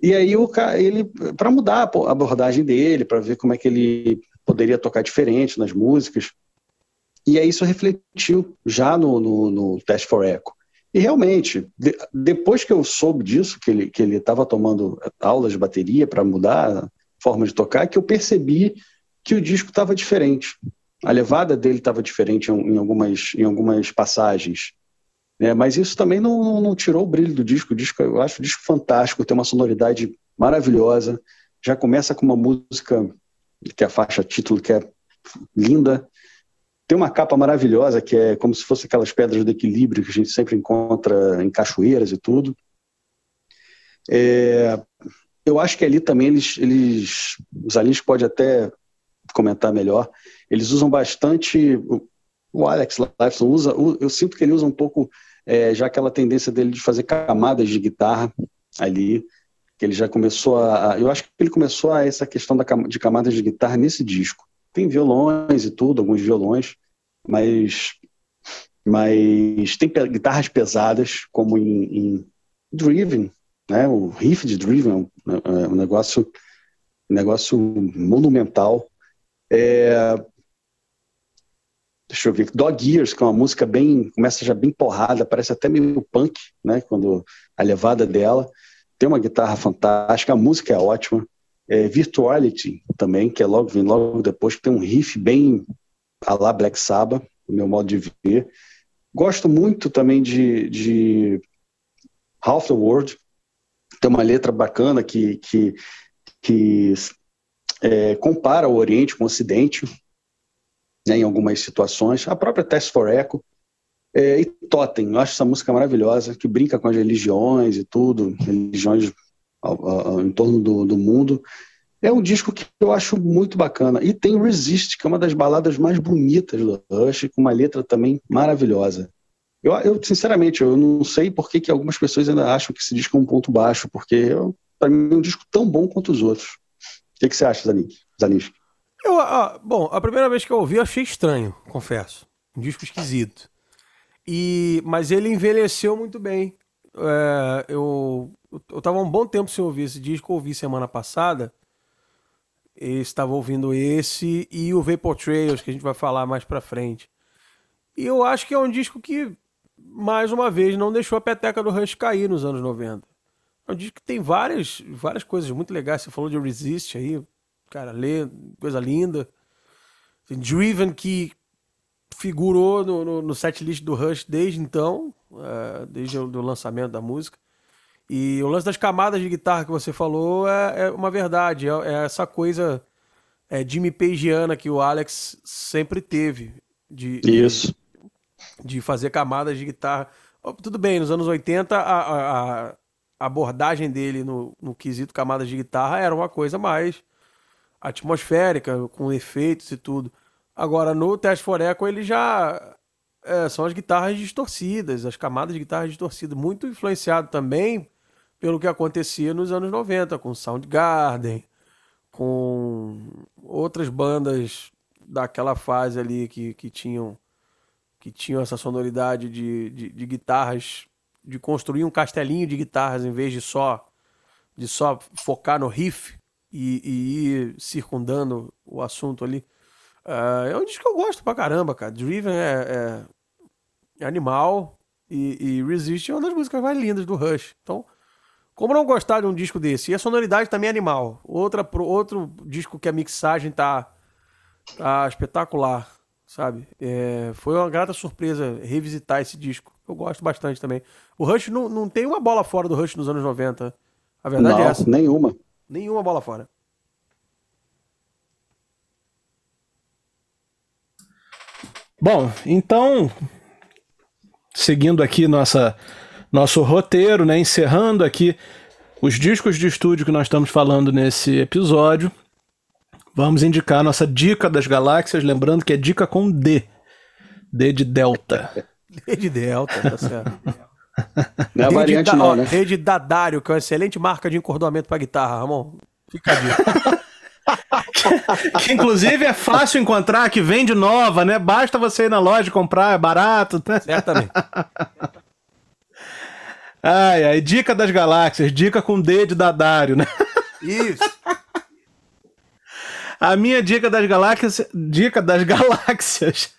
E aí o ele para mudar a abordagem dele, para ver como é que ele poderia tocar diferente nas músicas. E aí isso refletiu já no, no, no Test for Echo. E realmente, de, depois que eu soube disso, que ele que ele estava tomando aulas de bateria para mudar a forma de tocar, que eu percebi que o disco estava diferente. A levada dele estava diferente em, algumas, em algumas passagens. Né? Mas isso também não, não, não, tirou o brilho do disco. O disco. Eu acho o disco fantástico, tem uma sonoridade maravilhosa. Já começa com uma música, que a faixa título, que é linda. Tem uma capa maravilhosa, que é como se fosse aquelas pedras de equilíbrio que a gente sempre encontra em cachoeiras e tudo. É, eu acho que ali também eles, eles os aliens podem até comentar melhor. Eles usam bastante. O Alex Lifeson usa, eu sinto que ele usa um pouco é, já aquela tendência dele de fazer camadas de guitarra ali, que ele já começou a. Eu acho que ele começou a essa questão da, de camadas de guitarra nesse disco. Tem violões e tudo, alguns violões, mas, mas tem guitarras pesadas, como em, em Driven, né? o riff de Driven é um, é um negócio, um negócio monumental. É... Deixa eu ver, Dog Years, que é uma música bem, começa já bem porrada, parece até meio punk, né, quando a levada dela. Tem uma guitarra fantástica, a música é ótima. É, Virtuality também, que é logo, vem logo depois, que tem um riff bem a lá Black Sabbath, no meu modo de ver. Gosto muito também de, de Half the World, tem uma letra bacana que, que, que é, compara o Oriente com o Ocidente, né, em algumas situações. A própria Test for Echo. É, e Totem, eu acho essa música maravilhosa, que brinca com as religiões e tudo, religiões ao, ao, em torno do, do mundo. É um disco que eu acho muito bacana. E tem Resist, que é uma das baladas mais bonitas do Rush, com uma letra também maravilhosa. Eu, eu sinceramente, eu não sei por que, que algumas pessoas ainda acham que esse disco é um ponto baixo, porque para mim é um disco tão bom quanto os outros. O que, que você acha, Zanis? Eu, ah, bom, a primeira vez que eu ouvi eu achei estranho, confesso. Um disco esquisito. E, mas ele envelheceu muito bem. É, eu, eu tava um bom tempo sem ouvir esse disco, ouvi semana passada. Estava ouvindo esse e o Vapor Trails, que a gente vai falar mais pra frente. E eu acho que é um disco que, mais uma vez, não deixou a peteca do Rush cair nos anos 90. É um disco que tem várias, várias coisas muito legais. Você falou de Resist aí, cara, lê, coisa linda. Driven, que figurou no, no, no setlist do Rush desde então, uh, desde o do lançamento da música. E o lance das camadas de guitarra que você falou é, é uma verdade, é, é, essa coisa é, Jimmy Pageana que o Alex sempre teve. De, Isso. De, de fazer camadas de guitarra. Tudo bem, nos anos 80 a, a, a abordagem dele no, no quesito camadas de guitarra era uma coisa mais atmosférica, com efeitos e tudo. Agora, no Test for Echo, ele já é, são as guitarras distorcidas, as camadas de guitarra distorcidas, muito influenciado também pelo que acontecia nos anos 90, com Soundgarden, com outras bandas daquela fase ali que, que tinham que tinham essa sonoridade de, de, de, guitarras, de construir um castelinho de guitarras em vez de só de só focar no riff e, e ir circundando o assunto ali. Uh, é um disco que eu gosto pra caramba, cara. Driven é, é, é animal e, e Resist é uma das músicas mais lindas do Rush. Então, como não gostar de um disco desse? E a sonoridade também é animal. Outra, outro disco que a mixagem tá, tá espetacular, sabe? É, foi uma grata surpresa revisitar esse disco. Eu gosto bastante também. O Rush não, não tem uma bola fora do Rush nos anos 90. A verdade não, é essa. Nenhuma. Nenhuma bola fora. Bom, então, seguindo aqui nossa nosso roteiro, né? Encerrando aqui os discos de estúdio que nós estamos falando nesse episódio. Vamos indicar nossa dica das galáxias, lembrando que é dica com D. D de Delta. D de Delta, tá certo. Não é a variante da, não, né? Rede Dadário, que é uma excelente marca de encordoamento para guitarra, Ramon. Fica a dica. que, que, inclusive é fácil encontrar, que vende nova, né? Basta você ir na loja comprar, é barato. Né? Certamente. Ai, ai, dica das galáxias, dica com D de Dadário, né? Isso. A minha dica das galáxias, dica das galáxias.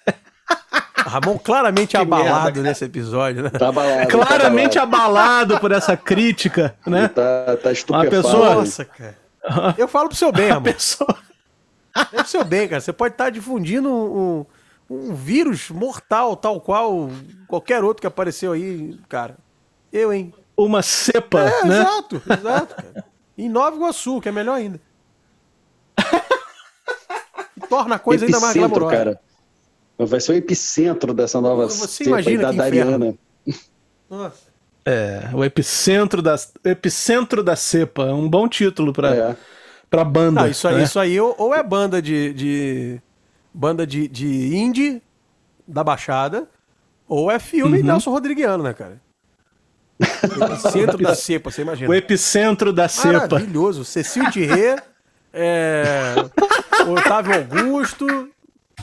Ramon claramente abalado merda, nesse episódio, né? Tá abalado, claramente tá abalado. abalado. por essa crítica, né? Tá, tá Uma pessoa... Nossa, cara. Eu falo pro seu bem, Ramon. Pessoa... É pro seu bem, cara. Você pode estar difundindo um, um vírus mortal, tal qual qualquer outro que apareceu aí, cara. Eu, hein? Uma cepa, é, né? Exato, exato. Cara. Em Nova Iguaçu, que é melhor ainda. torna a coisa ainda mais glamourosa. cara. Vai ser o epicentro dessa nova Você imagina da Dariana. Nossa. É, o epicentro da, epicentro da cepa. É um bom título para é. Pra banda. Não, isso, aí, né? isso aí ou é banda de, de banda de, de indie da Baixada, ou é filme uhum. Nelson Rodriguiano, né, cara? epicentro da cepa, você imagina. O epicentro da cepa. Maravilhoso. Cecil Thierry, é, Otávio Augusto,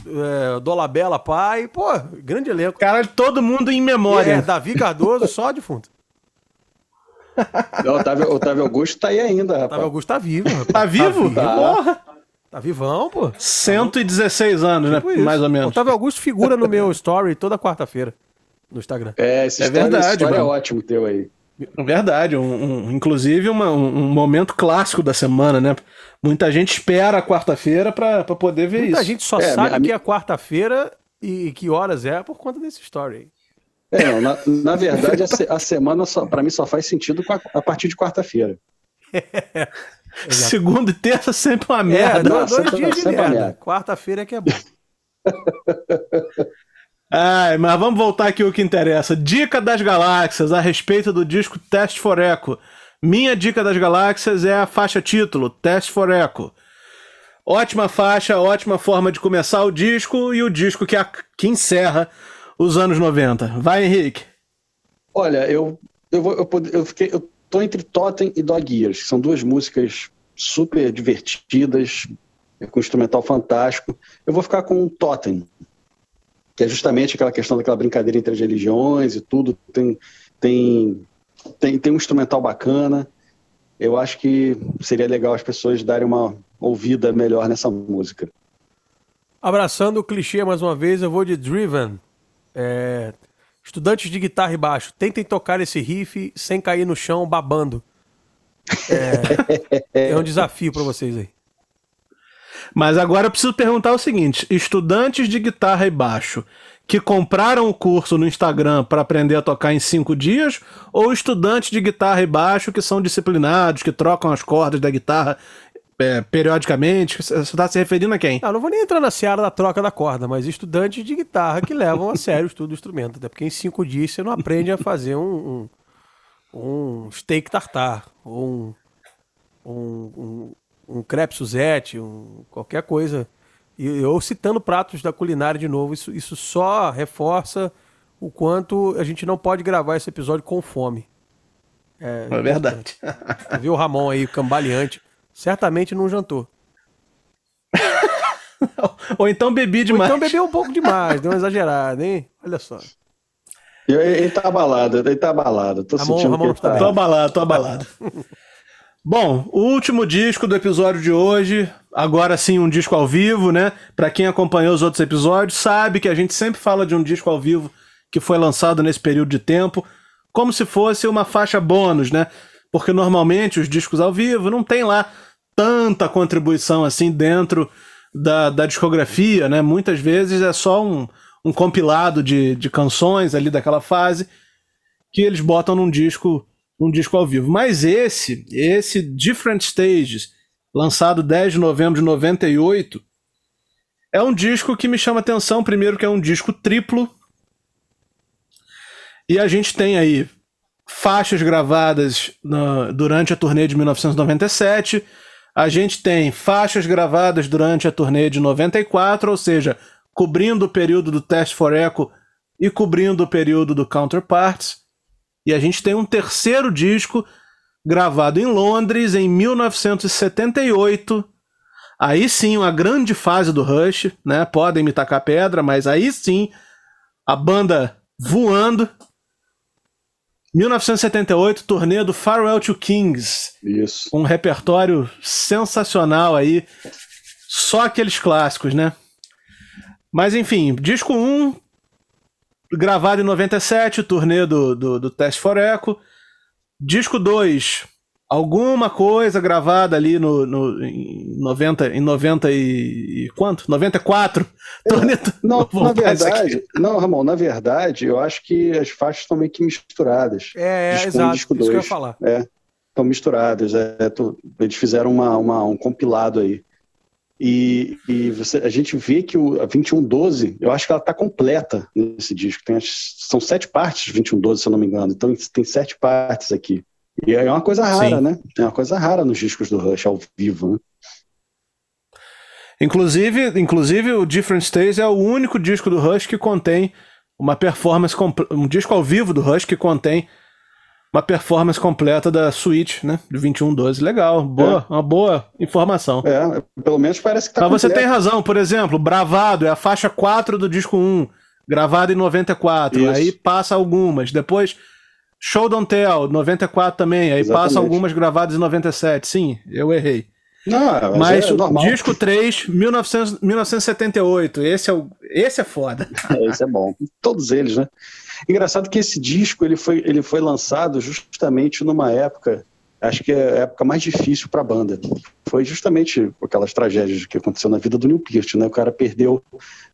é, Dolabella pai. Pô, grande elenco. Cara, todo mundo em memória. É, Davi Cardoso, só defunto. O Otávio, Otávio Augusto tá aí ainda, rapaz. Otávio Augusto tá vivo. Rapaz. Tá vivo? Tá. Porra. Tá vivão, pô. 116 anos, Tipo né? isso. Mais ou menos. Otávio Augusto figura no meu story toda quarta-feira no Instagram. É, essa É história, verdade, história é ótimo teu aí. Verdade, um, um- inclusive uma- um, um momento clássico da semana, né? Muita gente espera a quarta-feira pra, pra poder ver Muita isso. gente só É, sabe a mi- que é quarta-feira e que horas é por conta desse story aí. É, não, na, na verdade, a, se- a semana, só, pra mim, só faz sentido com a, a partir de quarta-feira. Segunda e terça sempre uma É, merda. dois, dois sempre- dias de merda. merda. Quarta-feira é que é bom. Ai, mas vamos voltar aqui ao que interessa. Dica das galáxias a respeito do disco Test for Echo. Minha dica das galáxias é a faixa título, Test for Echo. Ótima faixa, ótima forma de começar o disco e o disco que, a- que encerra os anos 90. Vai, Henrique. Olha, eu, eu, vou, eu, eu, fiquei, eu tô entre Totem e Dog Years, que são duas músicas super divertidas, com instrumental fantástico. Eu vou ficar com Totem, que é justamente aquela questão daquela brincadeira entre as religiões e tudo. Tem, tem, tem, tem um instrumental bacana. Eu acho que seria legal as pessoas darem uma ouvida melhor nessa música. Abraçando o clichê mais uma vez, eu vou de Driven. É, Estudantes de guitarra e baixo, tentem tocar esse riff sem cair no chão babando. É, é um desafio pra vocês aí. Mas agora eu preciso perguntar o seguinte: estudantes de guitarra e baixo que compraram o curso no Instagram para aprender a tocar em cinco dias, ou estudantes de guitarra e baixo que são disciplinados, que trocam as cordas da guitarra é, periodicamente? Você está se referindo a quem? Não, não vou nem entrar na seara da troca da corda, mas estudantes de guitarra que levam a sério o estudo do instrumento. Até porque em cinco dias você não aprende a fazer um, um, um steak tartar, ou um, um, um, crepe Suzette, um, qualquer coisa. E eu citando pratos da culinária de novo, isso, isso só reforça o quanto a gente não pode gravar esse episódio com fome. É verdade. Viu o Ramon aí, cambaleante. Certamente não jantou. ou então bebi Ou demais. então bebeu um pouco demais, deu uma exagerada, hein? Olha só. Ele, tá abalado, ele tá abalado. Tô Ramon- sentindo Ramon que tá tá... Tô abalado, tô abalado. Bom, o último disco do episódio de hoje, agora sim um disco ao vivo, né? Pra quem acompanhou os outros episódios, sabe que a gente sempre fala de um disco ao vivo que foi lançado nesse período de tempo, como se fosse uma faixa bônus, né? Porque normalmente os discos ao vivo não tem lá tanta contribuição assim dentro da, da discografia, né? Muitas vezes é só um, um compilado de, de canções ali daquela fase que eles botam num disco num disco ao vivo. Mas esse, esse Different Stages, lançado 10 de novembro de 98, é um disco que me chama atenção, primeiro que é um disco triplo. E a gente tem aí faixas gravadas durante a turnê de 1997, a gente tem faixas gravadas durante a turnê de 94, ou seja, cobrindo o período do Test for Echo e cobrindo o período do Counterparts. E a gente tem um terceiro disco gravado em Londres em 1978. Aí sim, uma grande fase do Rush, né? Podem me tacar pedra, mas aí sim, a banda voando. 1978, turnê do Farewell to Kings, Isso. um repertório sensacional aí, só aqueles clássicos, né? Mas enfim, disco 1, gravado em 97, turnê do, do, do Test for Echo. Disco 2, alguma coisa gravada ali no, no, em 90, em 90 e, e quanto? 94? Turnê, Não, vou na verdade, não, Ramon, na verdade, eu acho que as faixas estão meio que misturadas. É, é Disco um, exato, disco isso que eu ia dois. falar. É, estão misturadas. É, tô- eles fizeram uma, uma- um compilado aí. E, e você, a gente vê que o, a 2112, eu acho que ela está completa nesse disco. Tem são sete partes de 2112, se eu não me engano. Então tem sete partes aqui. E é uma coisa rara, Sim. né? É uma coisa rara nos discos do Rush ao vivo, né? Inclusive, inclusive, o Different Stays é o único disco do Rush que contém uma performance, um disco ao vivo do Rush que contém uma performance completa da suíte, né? Do 2112. Legal, boa, uma boa informação. É, pelo menos parece que tá Mas você completo. tem razão, por exemplo, Bravado é a faixa 4 do disco 1, gravada em 94. Isso. Aí passa algumas. Depois, Show Don't Tell, 94 também. Aí Exatamente. passa algumas gravadas em 97. Sim, eu errei. Não, mas é o disco 3, 1900, 1978. Esse é, o, esse é foda. É, esse é bom. Todos eles, né? Engraçado que esse disco ele foi, ele foi lançado justamente numa época, acho que é a época mais difícil para a banda. Foi justamente aquelas tragédias que aconteceu na vida do Neil Peart, né? O cara perdeu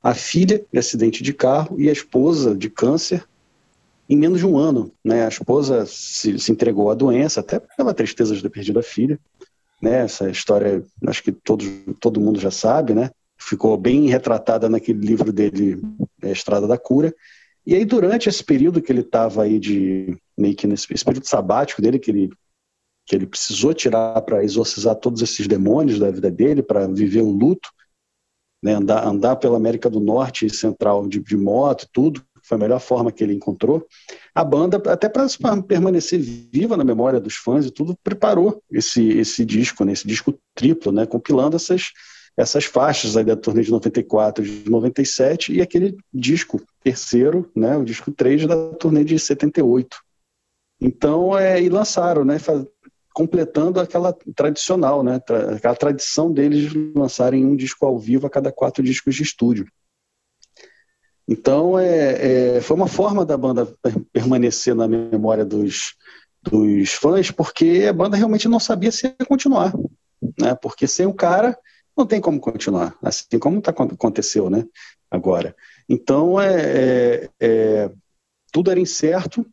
a filha em acidente de carro e a esposa de câncer em menos de um ano, né? A esposa se, se entregou à doença, até pela tristeza de ter perdido a filha, né? Essa história, acho que todo, todo mundo já sabe, né? Ficou bem retratada naquele livro dele, Estrada da Cura. E aí, durante esse período que ele estava aí de meio que nesse período sabático dele, que ele, que ele precisou tirar para exorcizar todos esses demônios da vida dele, para viver o luto, né, andar, andar pela América do Norte e Central de, de moto, tudo, foi a melhor forma que ele encontrou. A banda, até para permanecer viva na memória dos fãs e tudo, preparou esse, esse disco, né, esse disco triplo, né, compilando essas essas faixas aí da turnê de 94 de 97 e aquele disco terceiro, né, o disco 3 da turnê de 78. Então, é, e lançaram, né, completando aquela tradicional, né, tra aquela tradição deles de lançarem um disco ao vivo a cada quatro discos de estúdio. Então, é, é, foi uma forma da banda permanecer na memória dos, dos fãs, porque a banda realmente não sabia se ia continuar, né, porque sem o cara não tem como continuar, assim como tá, aconteceu né, agora. Então, é, é, é, tudo era incerto,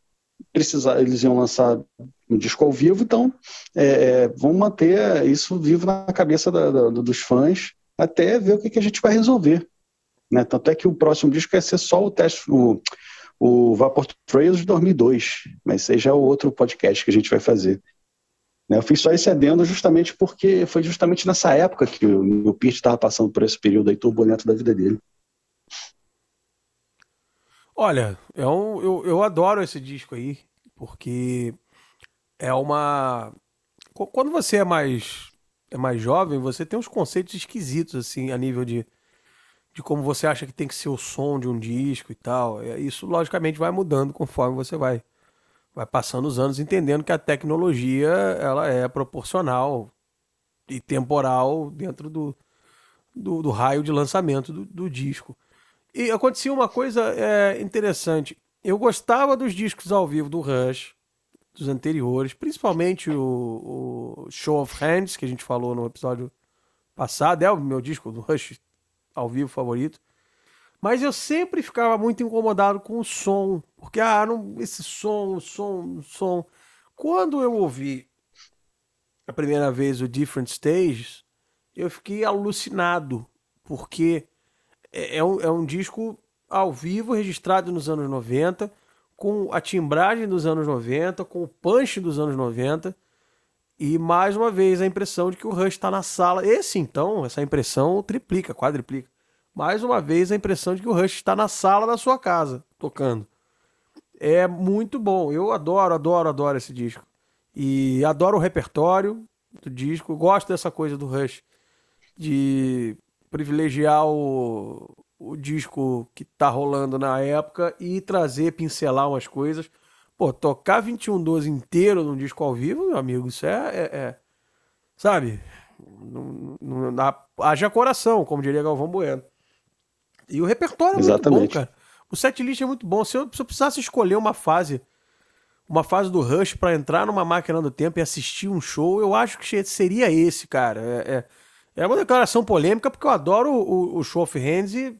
precisar, eles iam lançar um disco ao vivo, então é, é vamos manter isso vivo na cabeça da, da, dos fãs até ver o que, que, a gente vai resolver. Né? Tanto é que o próximo disco vai ser só o teste, o, o Vapor Trails de 2002, mas esse já é o outro podcast que a gente vai fazer. Né? Eu fiz só esse adendo justamente porque foi justamente nessa época que o meu Peart estava passando por esse período aí turbulento da vida dele. Olha, é um, eu, eu adoro esse disco aí, porque é uma. Quando você é mais, é mais jovem, você tem uns conceitos esquisitos, assim, a nível de, de como você acha que tem que ser o som de um disco e tal. Isso, logicamente, vai mudando conforme você vai vai passando os anos entendendo que a tecnologia ela é proporcional e temporal dentro do, do, do raio de lançamento do, do, disco. E acontecia uma coisa é, interessante. Eu gostava dos discos ao vivo do Rush, dos anteriores, principalmente o, o Show of Hands, que a gente falou no episódio passado, é o meu disco do Rush ao vivo favorito. Mas eu sempre ficava muito incomodado com o som, porque ah, não, esse som, o som, o som. Quando eu ouvi a primeira vez o Different Stages, eu fiquei alucinado, porque é, é, um, é um disco ao vivo, registrado nos anos 90, com a timbragem dos anos 90, com o punch dos anos 90, e mais uma vez a impressão de que o Rush está na sala. Esse então, essa impressão triplica, quadriplica mais uma vez a impressão de que o Rush está na sala da sua casa, tocando. É muito bom. Eu adoro, adoro, adoro esse disco. E adoro o repertório do disco. Gosto dessa coisa do Rush de privilegiar o, o disco que tá rolando na época e trazer, pincelar umas coisas. Pô, tocar 2112 inteiro num disco ao vivo, meu amigo, isso é. é, é sabe? Não, não, não, haja coração, como diria Galvão Bueno. E o repertório é Exatamente. muito bom, cara. O setlist é muito bom. Se eu, se eu precisasse escolher uma fase, uma fase do Rush para entrar numa máquina do tempo e assistir um show, eu acho que seria esse, cara. É, é, é uma declaração polêmica, porque eu adoro o, o Show of Hands e,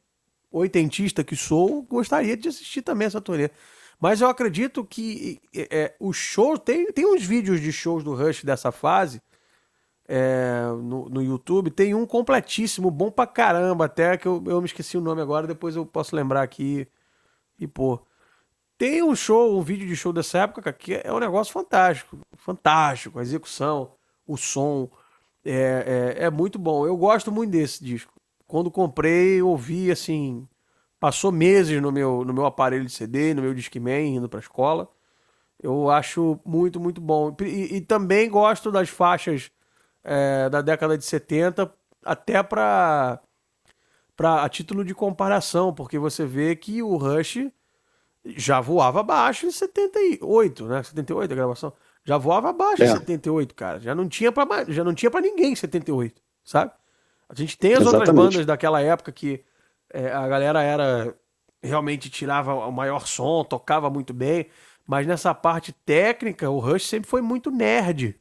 oitentista que sou, gostaria de assistir também essa turnê. Mas eu acredito que é, é, o show. Tem, tem uns vídeos de shows do Rush dessa fase é, no, no YouTube. Tem um completíssimo, bom pra caramba, até que eu, eu me esqueci o nome agora, depois eu posso lembrar aqui e pô. Tem um show, um vídeo de show dessa época que é um negócio fantástico. Fantástico, a execução, o som. É, é, é muito bom. Eu gosto muito desse disco. Quando comprei, ouvi assim. Passou meses no meu, no meu aparelho de CD, no meu Discman, indo pra escola. Eu acho muito, muito bom. E, e também gosto das faixas é, da década de 70, até para a título de comparação, porque você vê que o Rush já voava baixo em 78, né? 78 a gravação. Já voava abaixo é. de 78, cara. Já não tinha para já não tinha para ninguém 78, sabe? A gente tem as Exatamente. outras bandas daquela época que é, a galera era realmente tirava o maior som, tocava muito bem, mas nessa parte técnica o Rush sempre foi muito nerd.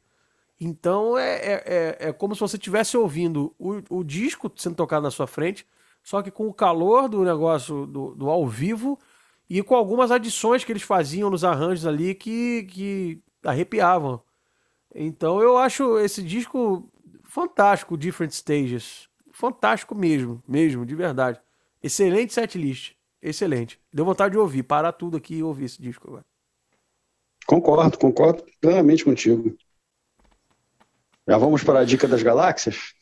Então é, é, é, é como se você estivesse ouvindo o, o disco sendo tocado na sua frente, só que com o calor do negócio do, do ao vivo e com algumas adições que eles faziam nos arranjos ali que, que arrepiavam. Então eu acho esse disco fantástico, Different Stages. Fantástico mesmo, mesmo, de verdade. Excelente setlist. Excelente. Deu vontade de ouvir, parar tudo aqui e ouvir esse disco agora. Concordo, concordo plenamente contigo. Já vamos para a dica das galáxias?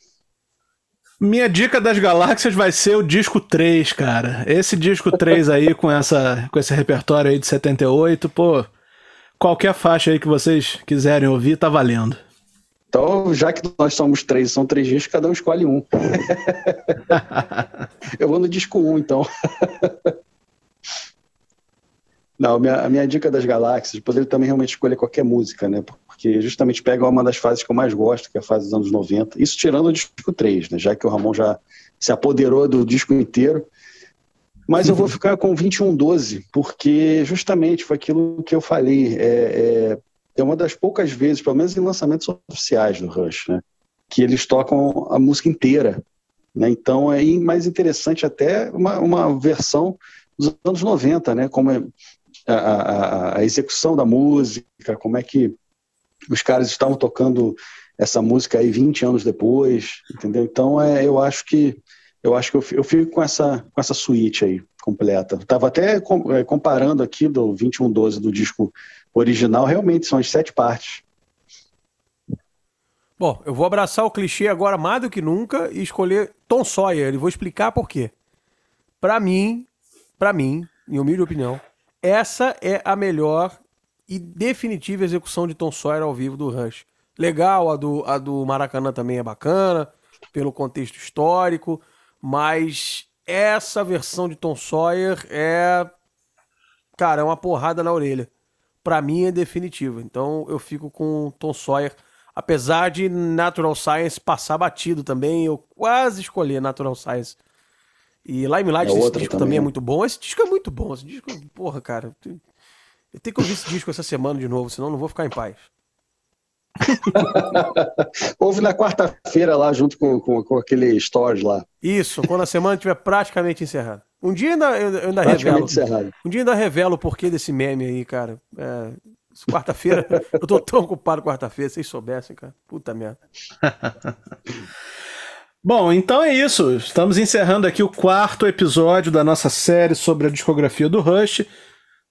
Minha dica das galáxias vai ser o disco 3, cara. Esse disco 3 aí, com, essa, com esse repertório aí de 78, pô, qualquer faixa aí que vocês quiserem ouvir, tá valendo. Então, já que nós somos três, são três discos, cada um escolhe um. Eu vou no disco 1, um, então. Não, minha, a minha dica das galáxias, poderia também realmente escolher qualquer música, né? Porque justamente pega uma das fases que eu mais gosto, que é a fase dos anos 90. Isso tirando o disco 3, né? Já que o Ramon já se apoderou do disco inteiro. Mas eu vou ficar com 2112, porque justamente foi aquilo que eu falei. É, é, é, uma das poucas vezes, pelo menos em lançamentos oficiais do Rush, né? Que eles tocam a música inteira. Né? Então é mais interessante até uma, uma versão dos anos 90, né? Como é, a, a, a execução da música, como é que os caras estavam tocando essa música aí 20 anos depois, entendeu? Então é, eu acho que eu acho que eu, fico com essa com essa suíte aí completa. Tava até é, comparando aqui do 2112 do disco original, realmente são as sete partes. Bom, eu vou abraçar o clichê agora mais do que nunca e escolher Tom Sawyer. E vou explicar por quê. Para mim, para mim, em humilde opinião, essa é a melhor e definitiva execução de Tom Sawyer ao vivo do Rush. Legal, a do, a do Maracanã também é bacana, pelo contexto histórico, mas essa versão de Tom Sawyer é. Cara, é uma porrada na orelha. Pra mim é definitiva. Então eu fico com Tom Sawyer. Apesar de Natural Science passar batido também, eu quase escolhi Natural Science e Limelight, é esse disco também. é muito bom. Esse disco é muito bom. Esse disco, porra, cara. Eu tenho que ouvir esse disco essa semana de novo, senão não vou ficar em paz. Ouve na quarta-feira lá, junto com, com, com, aquele stories lá. Isso, quando a semana estiver praticamente encerrada. Um dia ainda, eu, eu ainda revelo. Um dia ainda revelo o porquê desse meme aí, cara. É, quarta-feira, eu tô tão ocupado quarta-feira, vocês soubessem, cara. Puta merda. Bom, então é isso. Estamos encerrando aqui o quarto episódio da nossa série sobre a discografia do Rush.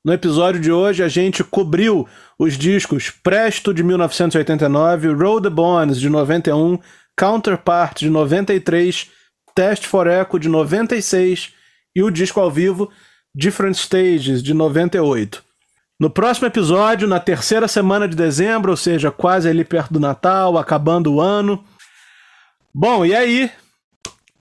No episódio de hoje, a gente cobriu os discos Presto de 1989, Roll the Bones de 91, Counterpart de 93, Test for Echo de 96 e o disco ao vivo Different Stages de 98. No próximo episódio, na terceira semana de dezembro, ou seja, quase ali perto do Natal, acabando o ano, Bom, e aí,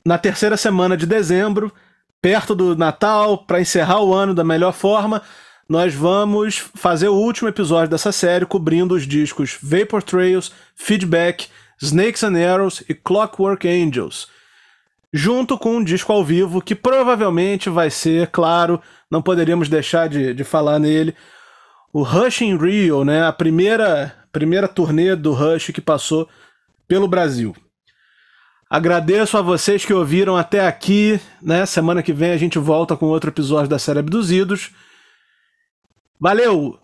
na terceira semana de dezembro, perto do Natal, para encerrar o ano da melhor forma, nós vamos fazer o último episódio dessa série cobrindo os discos Vapor Trails, Feedback, Snakes and Arrows e Clockwork Angels, junto com um disco ao vivo que provavelmente vai ser, claro, não poderíamos deixar de, de falar nele, o Rush in Rio, né, a primeira, primeira turnê do Rush que passou pelo Brasil. Agradeço a vocês que ouviram até aqui, né? Semana que vem a gente volta com outro episódio da série Abduzidos. Valeu!